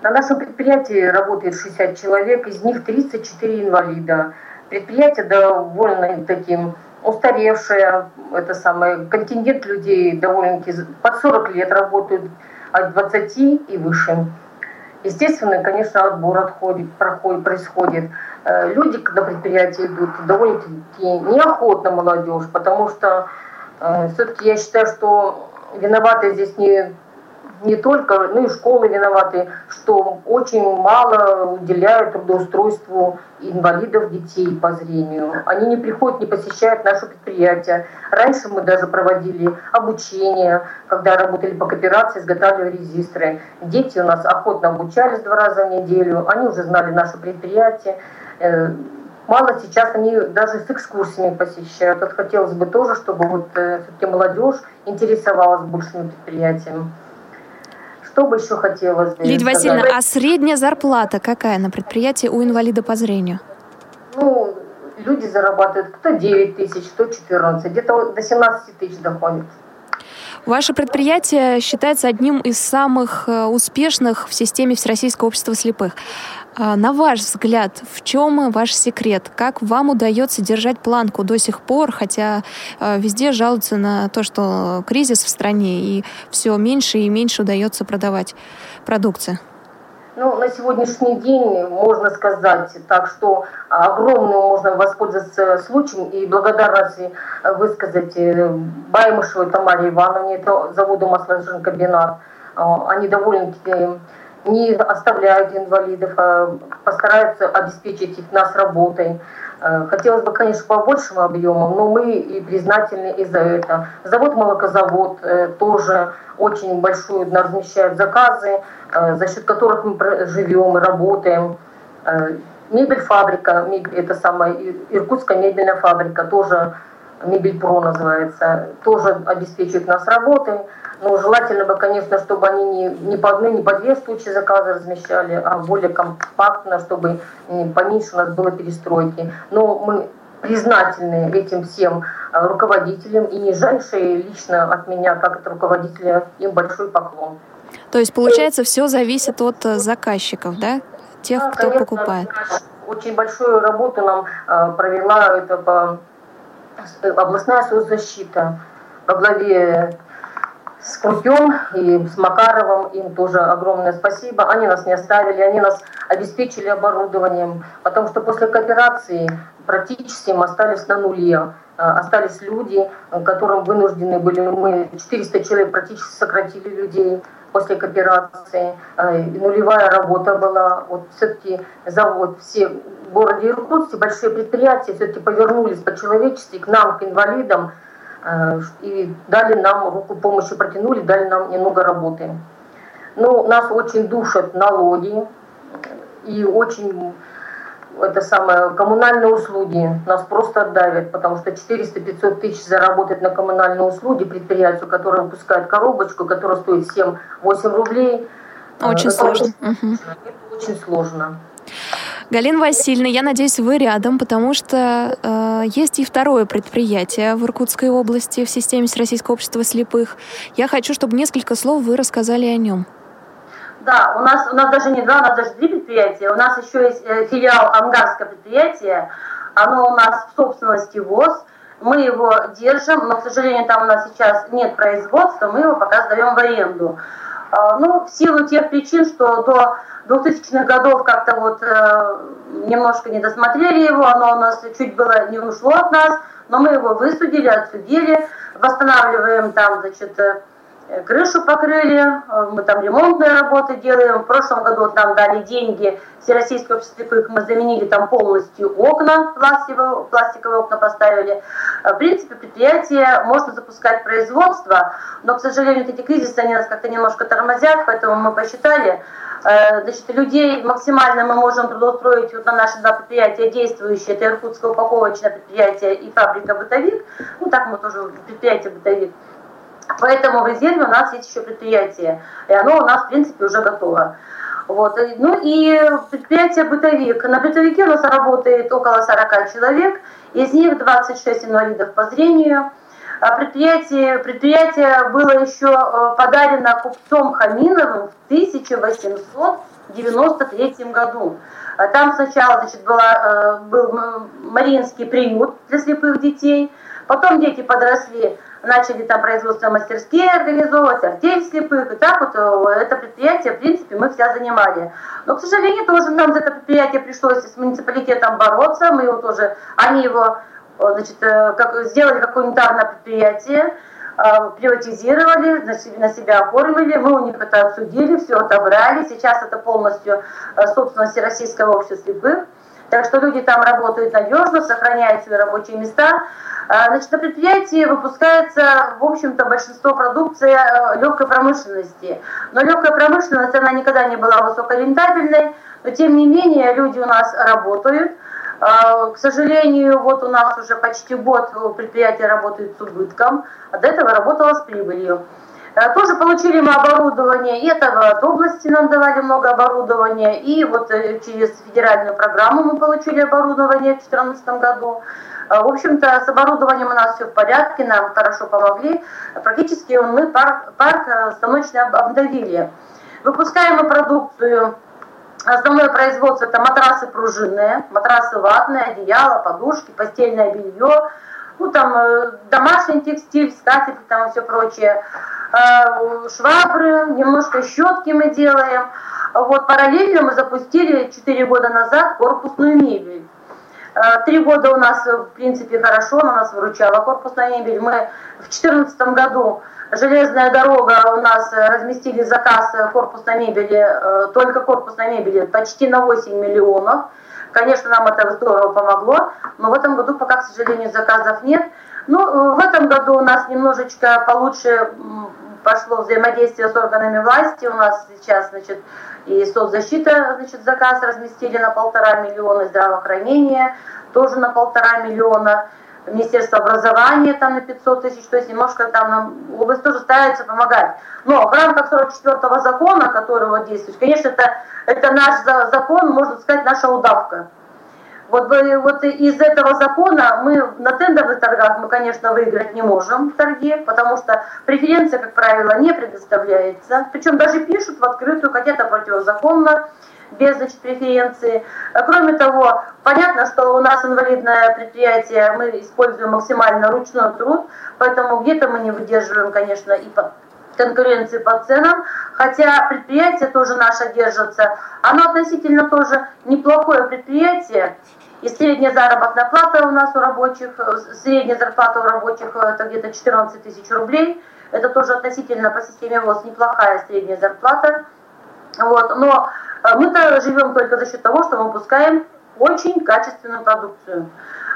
На нашем предприятии работает 60 человек, из них 34 инвалида. Предприятие довольно таким устаревшая, это самое, контингент людей довольно-таки под 40 лет работают, от 20 и выше. Естественно, конечно, отбор отходит, проходит, происходит. Э, люди на предприятие идут довольно-таки неохотно молодежь, потому что э, все-таки я считаю, что виноваты здесь не не только, ну и школы виноваты, что очень мало уделяют трудоустройству инвалидов детей по зрению. Они не приходят, не посещают наше предприятие. Раньше мы даже проводили обучение, когда работали по кооперации, изготавливали резистры. Дети у нас охотно обучались два раза в неделю, они уже знали наше предприятие. Э, мало сейчас они даже с экскурсиями посещают. Вот хотелось бы тоже, чтобы вот э, все-таки молодежь интересовалась большими предприятиями. Что бы еще хотелось бы Лидия Васильевна, а средняя зарплата какая на предприятии у инвалида по зрению? Ну, люди зарабатывают кто 9 тысяч, кто 14, где-то до 17 тысяч доходит. Ваше предприятие считается одним из самых э, успешных в системе Всероссийского общества слепых. А, на ваш взгляд, в чем ваш секрет? Как вам удается держать планку до сих пор, хотя а, везде жалуются на то, что кризис в стране и все меньше и меньше удается продавать продукцию? Ну, на сегодняшний день можно сказать так, что огромную можно воспользоваться случаем и благодарности высказать э, Баймышевой Тамаре Ивановне, это заводу комбинат. А, они довольно-таки не оставляют инвалидов, а постараются обеспечить их нас работой. Э, хотелось бы, конечно, по большему объему, но мы и признательны и за это. Завод «Молокозавод» э, тоже очень большую размещает заказы, э, за счет которых мы живем и работаем. Мебель фабрика, это самая Иркутская мебельная фабрика, тоже Мебель Про называется, тоже обеспечивает нас работой. Но желательно бы, конечно, чтобы они не, не по одной, не по две случаи заказы размещали, а более компактно, чтобы поменьше у нас было перестройки. Но мы признательны этим всем э, руководителям и нижайшие лично от меня, как от руководителя, им большой поклон. То есть, получается, все зависит от э, заказчиков, да? Тех, да, кто конечно, покупает. Очень большую работу нам э, провела это по областная соцзащита во главе с Крупем и с Макаровым, им тоже огромное спасибо. Они нас не оставили, они нас обеспечили оборудованием, потому что после кооперации практически мы остались на нуле. А, остались люди, которым вынуждены были, мы 400 человек практически сократили людей после кооперации. И нулевая работа была. Вот все-таки завод, все в городе Иркутске, большие предприятия все-таки повернулись по-человечески к нам, к инвалидам, Э, и дали нам руку помощи, протянули, дали нам немного работы. Но нас очень душат налоги и очень это самое, коммунальные услуги нас просто давят, потому что 400-500 тысяч заработать на коммунальные услуги предприятию, которое выпускает коробочку, которая стоит 7-8 рублей. Очень это сложно. Очень, это очень сложно. Галина Васильевна, я надеюсь, вы рядом, потому что э, есть и второе предприятие в Иркутской области в системе Всероссийского общества слепых. Я хочу, чтобы несколько слов вы рассказали о нем. Да, у нас, у нас даже не два, у нас даже три предприятия. У нас еще есть э, филиал Ангарское предприятие. Оно у нас в собственности ВОЗ. Мы его держим, но, к сожалению, там у нас сейчас нет производства, мы его пока сдаем в аренду. А, ну, в силу тех причин, что до 2000-х годов как-то вот э, немножко не досмотрели его, оно у нас чуть было не ушло от нас, но мы его высудили, отсудили, восстанавливаем там, значит, э, крышу покрыли, э, мы там ремонтные работы делаем. В прошлом году нам дали деньги, Всероссийское общество слепых, мы заменили там полностью окна, пластиковые, пластиковые окна поставили. Э, в принципе, предприятие можно запускать производство, но, к сожалению, эти кризисы, они нас как-то немножко тормозят, поэтому мы посчитали, Значит, людей максимально мы можем трудоустроить вот на наши два предприятия действующие. Это Иркутское упаковочное предприятие и фабрика «Бытовик». Ну, так мы тоже предприятие «Бытовик». Поэтому в резерве у нас есть еще предприятие, и оно у нас, в принципе, уже готово. Вот. Ну и предприятие «Бытовик». На «Бытовике» у нас работает около 40 человек, из них 26 инвалидов по зрению. А предприятие, предприятие было еще э, подарено купцом Хаминовым в 1893 году. А там сначала значит, была, э, был Мариинский приют для слепых детей, потом дети подросли, начали там производство мастерские организовывать, артель слепых, и так вот э, это предприятие, в принципе, мы все занимали. Но, к сожалению, тоже нам за это предприятие пришлось с муниципалитетом бороться, мы его тоже, они его, э, значит, э, как, сделали как унитарное предприятие, приватизировали, на себя оформили, мы у них это отсудили, все отобрали, сейчас это полностью собственность Российского общества слепых. Так что люди там работают надежно, сохраняют свои рабочие места. А, значит, на предприятии выпускается, в общем-то, большинство продукции э, легкой промышленности. Но легкая промышленность, она никогда не была высокорентабельной, но тем не менее люди у нас работают. А, к сожалению, вот у нас уже почти год предприятие работает с убытком, а до этого работало с прибылью. Э, тоже получили мы оборудование, и это от области нам давали много оборудования, и вот э, через федеральную программу мы получили оборудование в 2014 году. Э, в общем-то, с оборудованием у нас все в порядке, нам хорошо помогли. Практически мы парк, парк станочный обновили. Выпускаем мы продукцию Основное производство это матрасы пружинные, матрасы ватные, одеяло, подушки, постельное белье, ну там домашний текстиль, скатерть там все прочее. Э, швабры, немножко щетки мы делаем. Вот параллельно мы запустили 4 года назад корпусную мебель. Э, три года у нас, в принципе, хорошо, она нас выручала корпусная мебель. Мы в 2014 году железная дорога у нас разместили заказ корпусной мебели, э, только корпусной мебели, почти на 8 миллионов. Конечно, нам это здорово помогло, но в этом году пока, к сожалению, заказов нет. Ну, в этом году у нас немножечко получше пошло взаимодействие с органами власти. У нас сейчас, значит, и соцзащита, значит, заказ разместили на полтора миллиона, здравоохранение тоже на полтора миллиона, Министерство образования там на 500 тысяч, то есть немножко там нам область тоже старается помогать. Но в рамках 44-го закона, который вот действует, конечно, это, это наш закон, можно сказать, наша удавка. Вот, вот из этого закона мы на тендерных торгах мы, конечно, выиграть не можем в торге, потому что преференция, как правило, не предоставляется. Причем даже пишут в открытую, хотя это противозаконно, без преференции. Кроме того, понятно, что у нас инвалидное предприятие, мы используем максимально ручной труд, поэтому где-то мы не выдерживаем, конечно, и по конкуренции по ценам, хотя предприятие тоже наше держится. Оно относительно тоже неплохое предприятие, и средняя заработная плата у нас у рабочих, э, средняя зарплата у рабочих э, это где-то 14 тысяч рублей. Это тоже относительно по системе ВОЗ неплохая средняя зарплата. Вот. Но э, мы-то живем только за счет того, что мы выпускаем очень качественную продукцию.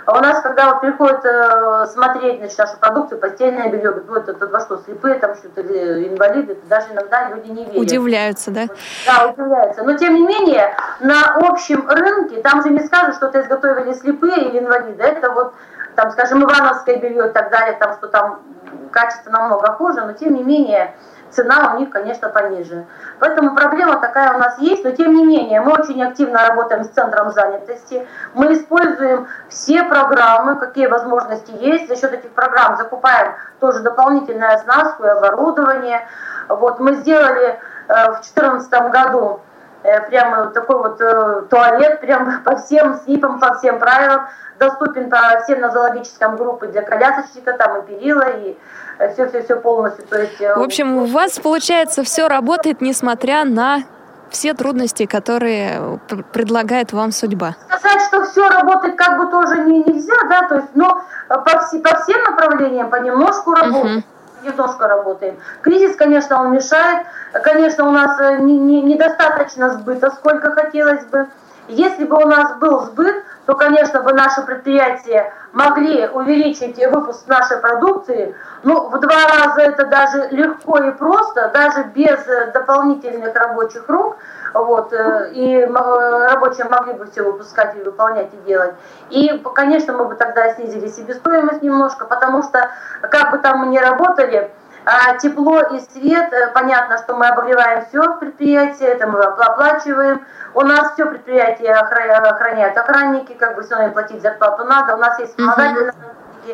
А у нас, когда вот приходят э, смотреть значит, нашу продукцию, постельное белье, говорят, вот это во что, слепые там что-то, или инвалиды, это даже иногда люди не верят. Удивляются, да? Да, удивляются. Но тем не менее, на общем рынке, там же не скажут, что это изготовили слепые или инвалиды. Это вот, там, скажем, ивановское белье и так далее, там, что там качество намного хуже, но тем не менее, цена у них, конечно, пониже. Поэтому проблема такая у нас есть, но тем не менее мы очень активно работаем с центром занятости. Мы используем все программы, какие возможности есть. За счет этих программ закупаем тоже дополнительное оснастку и оборудование. Вот мы сделали э, в 2014 году прямо вот такой вот э, туалет, прям <laughs> по всем СНИПам, по всем правилам, доступен по всем нозологическим группам для колясочника, там и перила, и все-все-все полностью. То есть, В общем, у вас, получается, все работает, несмотря на все трудности, которые предлагает вам судьба? Сказать, что все работает как бы тоже не, нельзя, да, то есть, но по, все, по всем направлениям понемножку работает. Uh-huh немножко работаем. Кризис, конечно, он мешает. Конечно, у нас не, недостаточно сбыта, сколько хотелось бы. Если бы у нас был сбыт, то, конечно, бы наши предприятия могли увеличить выпуск нашей продукции. Ну, в два раза это даже легко и просто, даже без дополнительных рабочих рук. Вот, э, и рабочие могли бы все выпускать и выполнять и делать. И, конечно, мы бы тогда снизили себестоимость немножко, потому что, как бы там мы ни работали, а тепло и свет, э, понятно, что мы обогреваем все предприятие, это мы оплачиваем. У нас все предприятие охраняют охранники, как бы все равно платить зарплату надо. У нас есть вспомогательные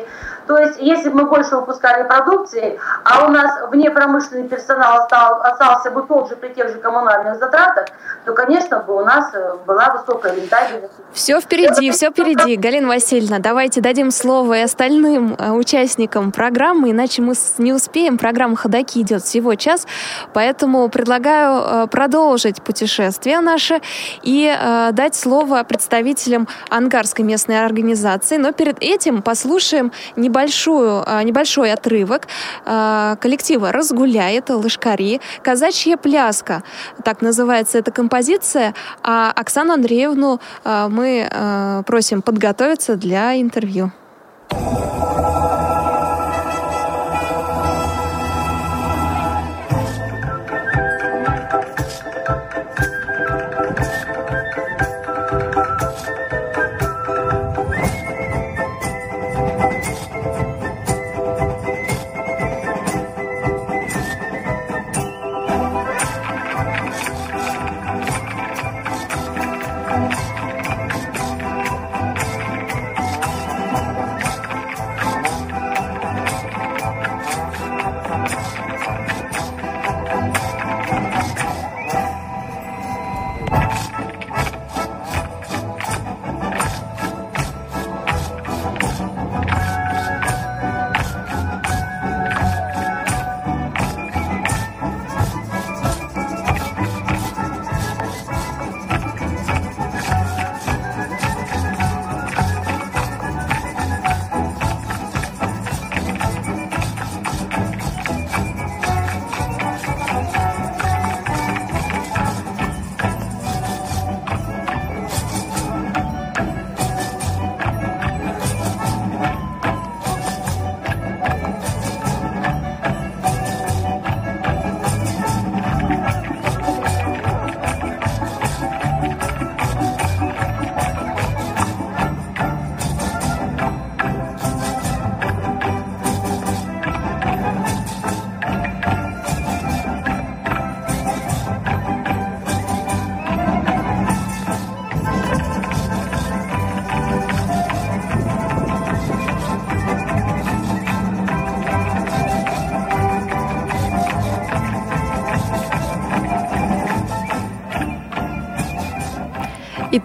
uh То есть, если бы мы больше выпускали продукции, а у нас вне промышленный персонал остал, остался бы тот же при тех же коммунальных затратах, то, конечно, бы у нас э, была высокая рентабельность. Все впереди, все впереди. Галина Васильевна, давайте дадим слово и остальным э, участникам программы, иначе мы не успеем. Программа «Ходоки» идет всего час, поэтому предлагаю э, продолжить путешествие наше и дать слово представителям Ангарской местной организации. Но перед этим послушаем небольшую, небольшой отрывок коллектива «Разгуляет», «Лышкари», «Казачья пляска». Так называется эта композиция а Оксану Андреевну э, мы просим подготовиться для интервью.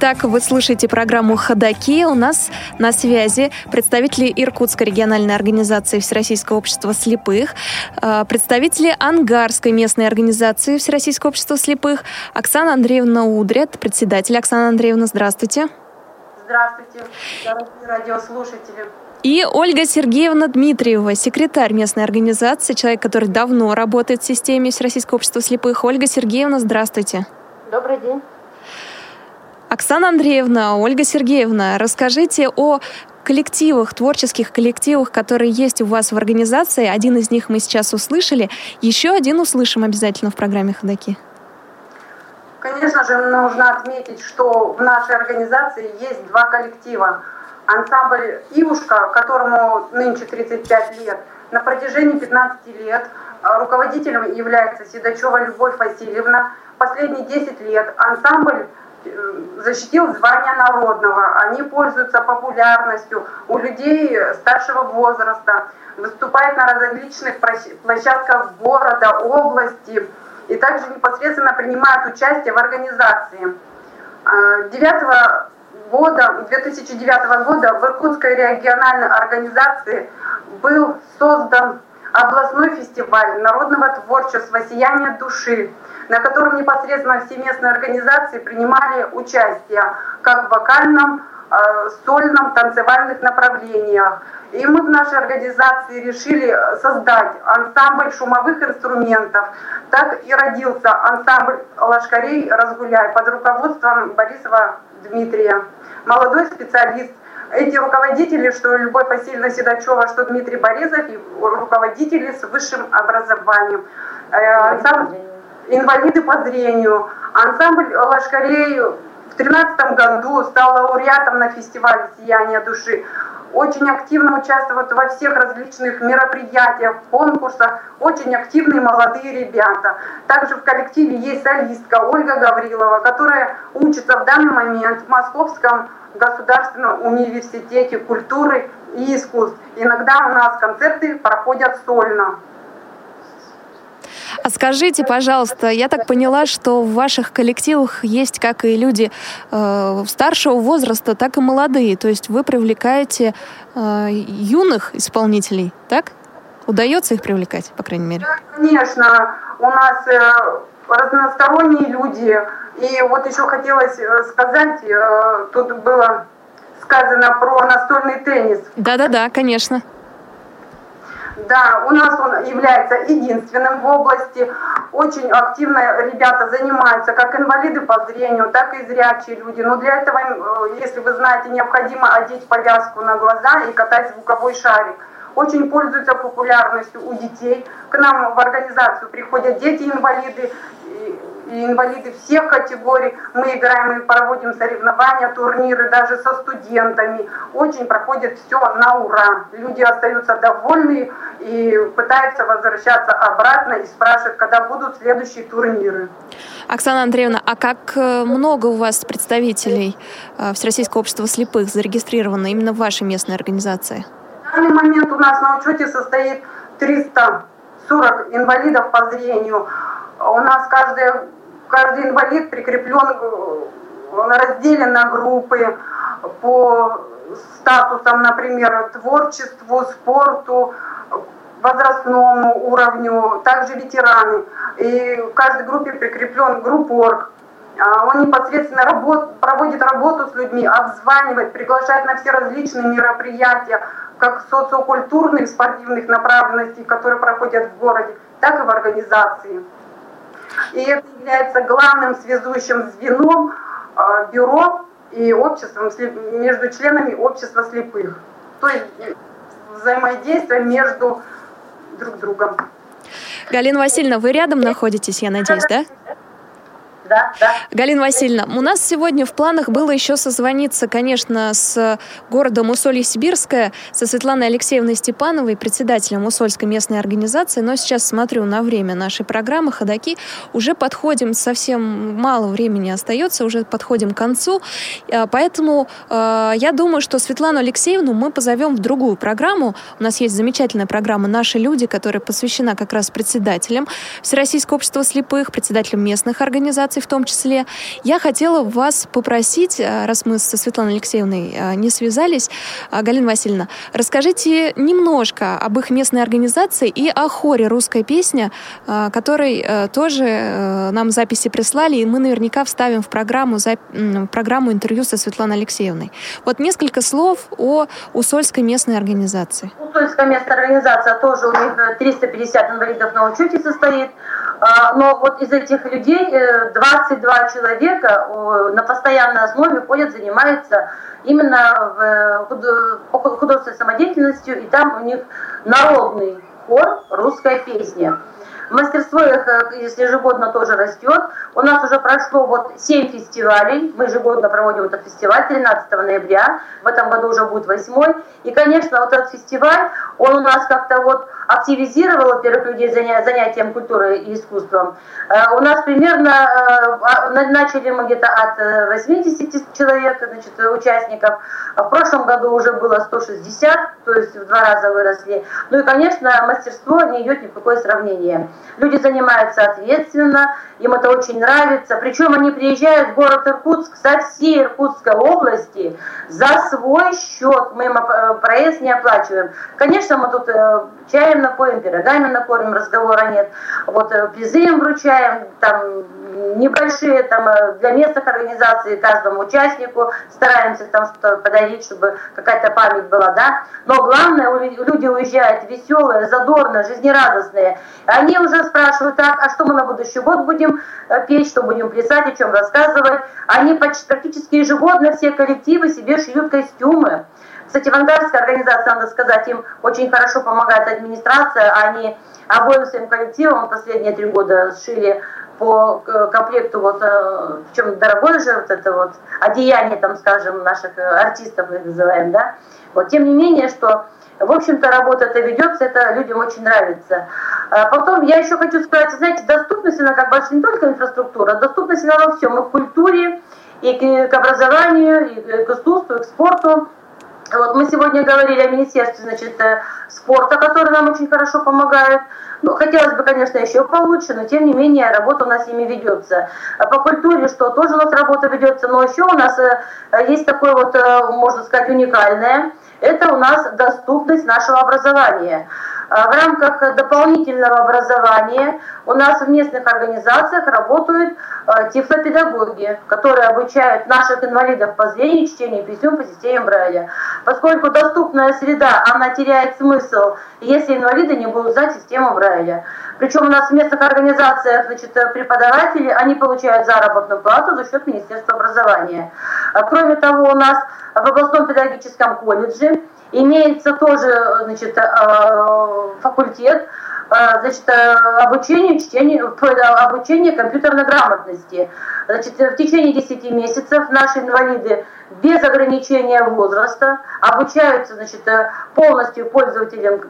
Итак, вы слушаете программу «Ходоки». У нас на связи представители Иркутской региональной организации Всероссийского общества слепых, э, представители Ангарской местной организации Всероссийского общества слепых, Оксана Андреевна Удрят, председатель. Оксана Андреевна, здравствуйте. Здравствуйте, дорогие радиослушатели. И Ольга Сергеевна Дмитриева, секретарь местной организации, человек, который давно работает в системе Всероссийского общества слепых. Ольга Сергеевна, здравствуйте. Добрый день. Оксана Андреевна, Ольга Сергеевна, расскажите о коллективах, творческих коллективах, которые есть у вас в организации. Один из них мы сейчас услышали. Еще один услышим обязательно в программе «Ходоки». Конечно же, нужно отметить, что в нашей организации есть два коллектива. Ансамбль «Ивушка», которому нынче 35 лет, на протяжении 15 лет руководителем является Седачева Любовь Васильевна. Последние 10 лет ансамбль э, защитил звание народного. Они пользуются популярностью у людей старшего возраста, выступают на различных площадках города, области и также непосредственно принимают участие в организации. 9 а, года, 2009 года в Иркутской региональной организации был создан областной фестиваль народного творчества «Сияние души», на котором непосредственно все местные организации принимали участие как в вокальном, э, сольном, танцевальных направлениях. И мы в нашей организации решили создать ансамбль шумовых инструментов. Так и родился ансамбль «Лошкарей Разгуляй» под руководством Борисова Дмитрия. Молодой специалист, эти руководители, что Любовь Васильевна Седачева, что Дмитрий Борисов, руководители с высшим образованием. Э, ансамбль инвалиды по зрению. Ансамбль Лашкарей в 2013 году стал лауреатом на фестивале «Сияние души». Очень активно участвуют во всех различных мероприятиях, конкурсах. Очень активные молодые ребята. Также в коллективе есть солистка Ольга Гаврилова, которая учится в данный момент в Московском государственном университете культуры и искусств. Иногда у нас концерты проходят сольно. А скажите, пожалуйста, я так поняла, что в ваших коллективах есть как и люди э, старшего возраста, так и молодые. То есть вы привлекаете э, юных исполнителей, так? Удается их привлекать, по крайней мере? Конечно, у нас э, разносторонние люди. И вот еще хотелось э, сказать, э, тут было сказано про настольный теннис. Да-да-да, конечно. Да, у нас он является единственным в области. Очень активно ребята занимаются, как инвалиды по зрению, так и зрячие люди. Но для этого, э, если вы знаете, необходимо одеть повязку на глаза и катать звуковой шарик. Очень пользуется популярностью у детей. К нам в организацию приходят дети-инвалиды, и инвалиды всех категорий. Мы играем и проводим соревнования, турниры даже со студентами. Очень проходит все на ура. Люди остаются довольны и пытаются возвращаться обратно и спрашивают, когда будут следующие турниры. Оксана Андреевна, а как э, много у вас представителей э, Всероссийского общества слепых зарегистрировано именно в вашей местной организации? В данный момент у нас на учете состоит 340 инвалидов по зрению. У нас каждая каждый инвалид прикреплен, он разделен на группы по статусам, например, творчеству, спорту, возрастному уровню, также ветераны. И в каждой группе прикреплен группорг. А он непосредственно работ, проводит работу с людьми, обзванивает, приглашает на все различные мероприятия, как социокультурных, спортивных направленностей, которые проходят в городе, так и в организации. И это является главным связующим звеном а, бюро и обществом, между членами общества слепых. То есть взаимодействие между друг другом. Галина Васильевна, вы рядом находитесь, я надеюсь, да? Да. Галина Васильевна, у нас сегодня в планах было еще созвониться, конечно, с городом Усолье-Сибирское, со Светланой Алексеевной Степановой, председателем Усольской местной организации, но сейчас смотрю на время нашей программы «Ходоки», уже подходим, совсем мало времени остается, уже подходим к концу, а, поэтому э, я думаю, что Светлану Алексеевну мы позовем в другую программу. У нас есть замечательная программа «Наши люди», которая посвящена как раз председателям Всероссийского общества слепых, председателям местных организаций, в том числе. Я хотела вас попросить, э, раз мы со Светланой Алексеевной э, не связались, э, Галина Васильевна, расскажите немножко об их местной организации и о хоре «Русская песня», который тоже нам записи прислали, и мы наверняка вставим в программу, программу интервью со Светланой Алексеевной. Вот несколько слов о Усольской местной организации. Усольская местная организация тоже у них 350 инвалидов на учете состоит. А, но вот из этих людей 22 э, человека на постоянной основе ходят, занимаются именно в художественной самодеятельностью, и там у них народный хор «Русская песня». Мастерство их, э, если ежегодно, тоже растет. У нас уже прошло вот 7 фестивалей. Мы ежегодно проводим этот фестиваль 13 ноября. В этом году уже будет восьмой. И, конечно, вот этот фестиваль, он у нас как-то вот активизировал, во-первых, людей занятием культурой и искусством. Э, у нас примерно, э, а, начали мы где-то от 80 э, человек, значит, участников. В прошлом году уже было 160, то есть в два раза выросли. Ну и, конечно, мастерство не идет ни в какое сравнение. Люди занимаются ответственно, им это очень нравится. Причем они приезжают в город Иркутск со всей Иркутской области за свой счет. Мы им проезд не оплачиваем. Конечно, мы тут чаем напоим, пирогами накормим, разговора нет. Вот призы им вручаем, там небольшие там э, для местных организаций каждому участнику стараемся там что-то подарить, чтобы какая-то память была, да. Но главное, люди уезжают веселые, задорные, жизнерадостные. Они уже спрашивают, так, а что мы на будущий год будем э, петь, что будем плясать, о чем рассказывать. Они почти, практически ежегодно все коллективы себе шьют костюмы. Кстати, вангарская организация, надо сказать, им очень хорошо помогает администрация. Они обоим своим коллективам последние три года сшили по комплекту, вот, э, дорогое же вот это вот одеяние, там, скажем, наших э, артистов, мы называем, да. Вот, тем не менее, что, в общем-то, работа это ведется, это людям очень нравится. А потом я еще хочу сказать, знаете, доступность, она как бы не только инфраструктура, доступность она во всем, и к культуре, и к образованию, и к искусству, и к спорту. Вот мы сегодня говорили о Министерстве значит, э, спорта, который нам очень хорошо помогает. Ну, хотелось бы, конечно, еще получше, но тем не менее работа у нас ими ведется. А по культуре, что тоже у нас работа ведется, но еще у нас э, есть такое вот, э, можно сказать, уникальное. Это у нас доступность нашего образования. А в рамках дополнительного образования у нас в местных организациях работают а, тифлопедагоги, которые обучают наших инвалидов по зрению, чтению писем по системе Брайля. Поскольку доступная среда, она теряет смысл, если инвалиды не будут знать систему Брайля. Причем у нас в местных организациях значит, преподаватели, они получают заработную плату за счет Министерства образования. А кроме того, у нас в областном педагогическом колледже имеется тоже значит, э, факультет э, значит, э, обучение, чтению, обучение компьютерной грамотности. Значит, в течение 10 месяцев наши инвалиды без ограничения возраста обучаются значит, полностью пользователям,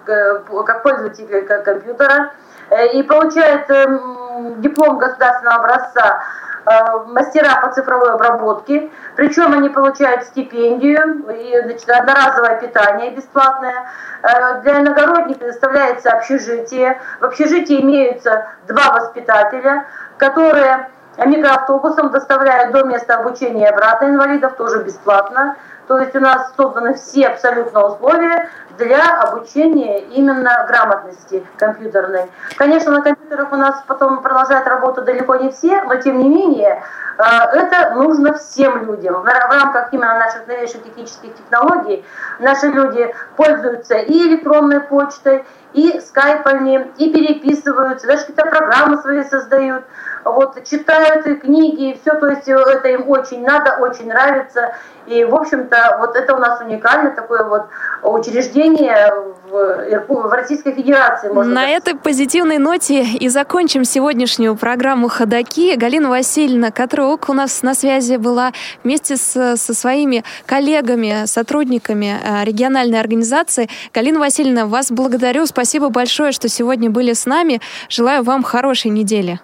как пользователи компьютера и получают диплом государственного образца мастера по цифровой обработке, причем они получают стипендию и значит, одноразовое питание бесплатное. Э, для иногородних предоставляется общежитие. В общежитии имеются два воспитателя, которые микроавтобусом доставляют до места обучения и обратно инвалидов, тоже бесплатно. То есть у нас созданы все абсолютно условия для обучения именно грамотности компьютерной. Конечно, на компьютерах у нас потом продолжает работать далеко не все, но тем не менее э, это нужно всем людям. В рамках именно наших новейших технических технологий наши люди пользуются и электронной почтой, и скайпами, и переписываются, даже какие-то программы свои создают, вот, читают и книги, и все, то есть это им очень надо, очень нравится. И, в общем-то, вот это у нас уникальное такое вот учреждение в, в Российской Федерации. Можно На этой позитивной ноте и закончим сегодняшнюю программу «Ходоки». Галина Васильевна Катрук у нас на связи была вместе с, со своими коллегами, сотрудниками э, региональной организации. Галина Васильевна, вас благодарю. Спасибо большое, что сегодня были с нами. Желаю вам хорошей недели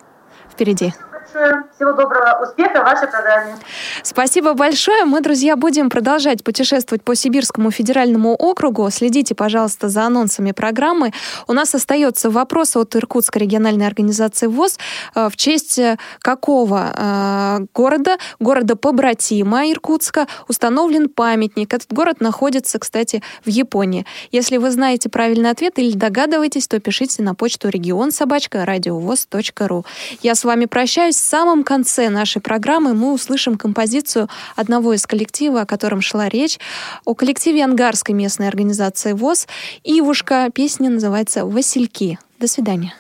впереди большое. Всего доброго. Успеха в вашей программе. Спасибо большое. Мы, друзья, будем продолжать путешествовать по Сибирскому федеральному округу. Следите, пожалуйста, за анонсами программы. У нас остается вопрос от Иркутской региональной организации ВОЗ. Э, в честь э, какого э, города, города побратима Иркутска, установлен памятник. Этот город находится, кстати, в Японии. Если вы знаете правильный ответ или догадываетесь, то пишите на почту регион собачка радиовоз.ру. Я с вами прощаюсь самом конце нашей программы мы услышим композицию одного из коллектива, о котором шла речь, о коллективе Ангарской местной организации ВОЗ. Ивушка. Песня называется «Васильки». До свидания.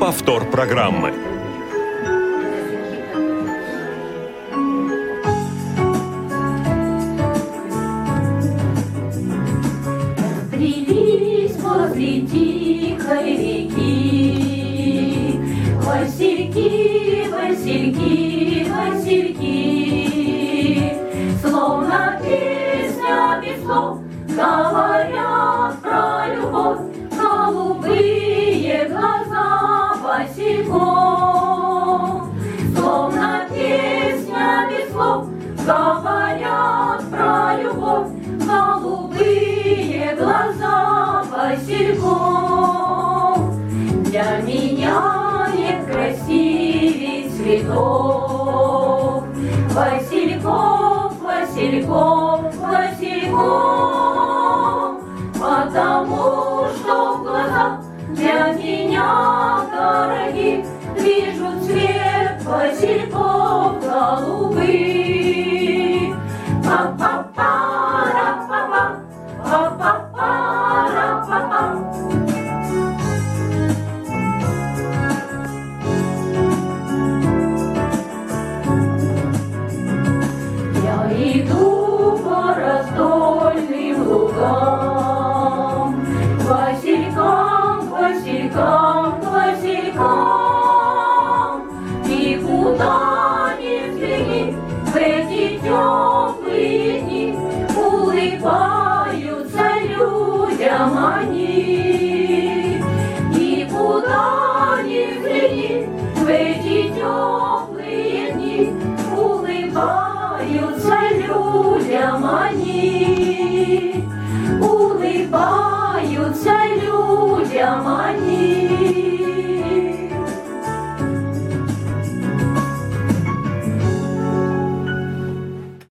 Повтор программы. Прились возле тихой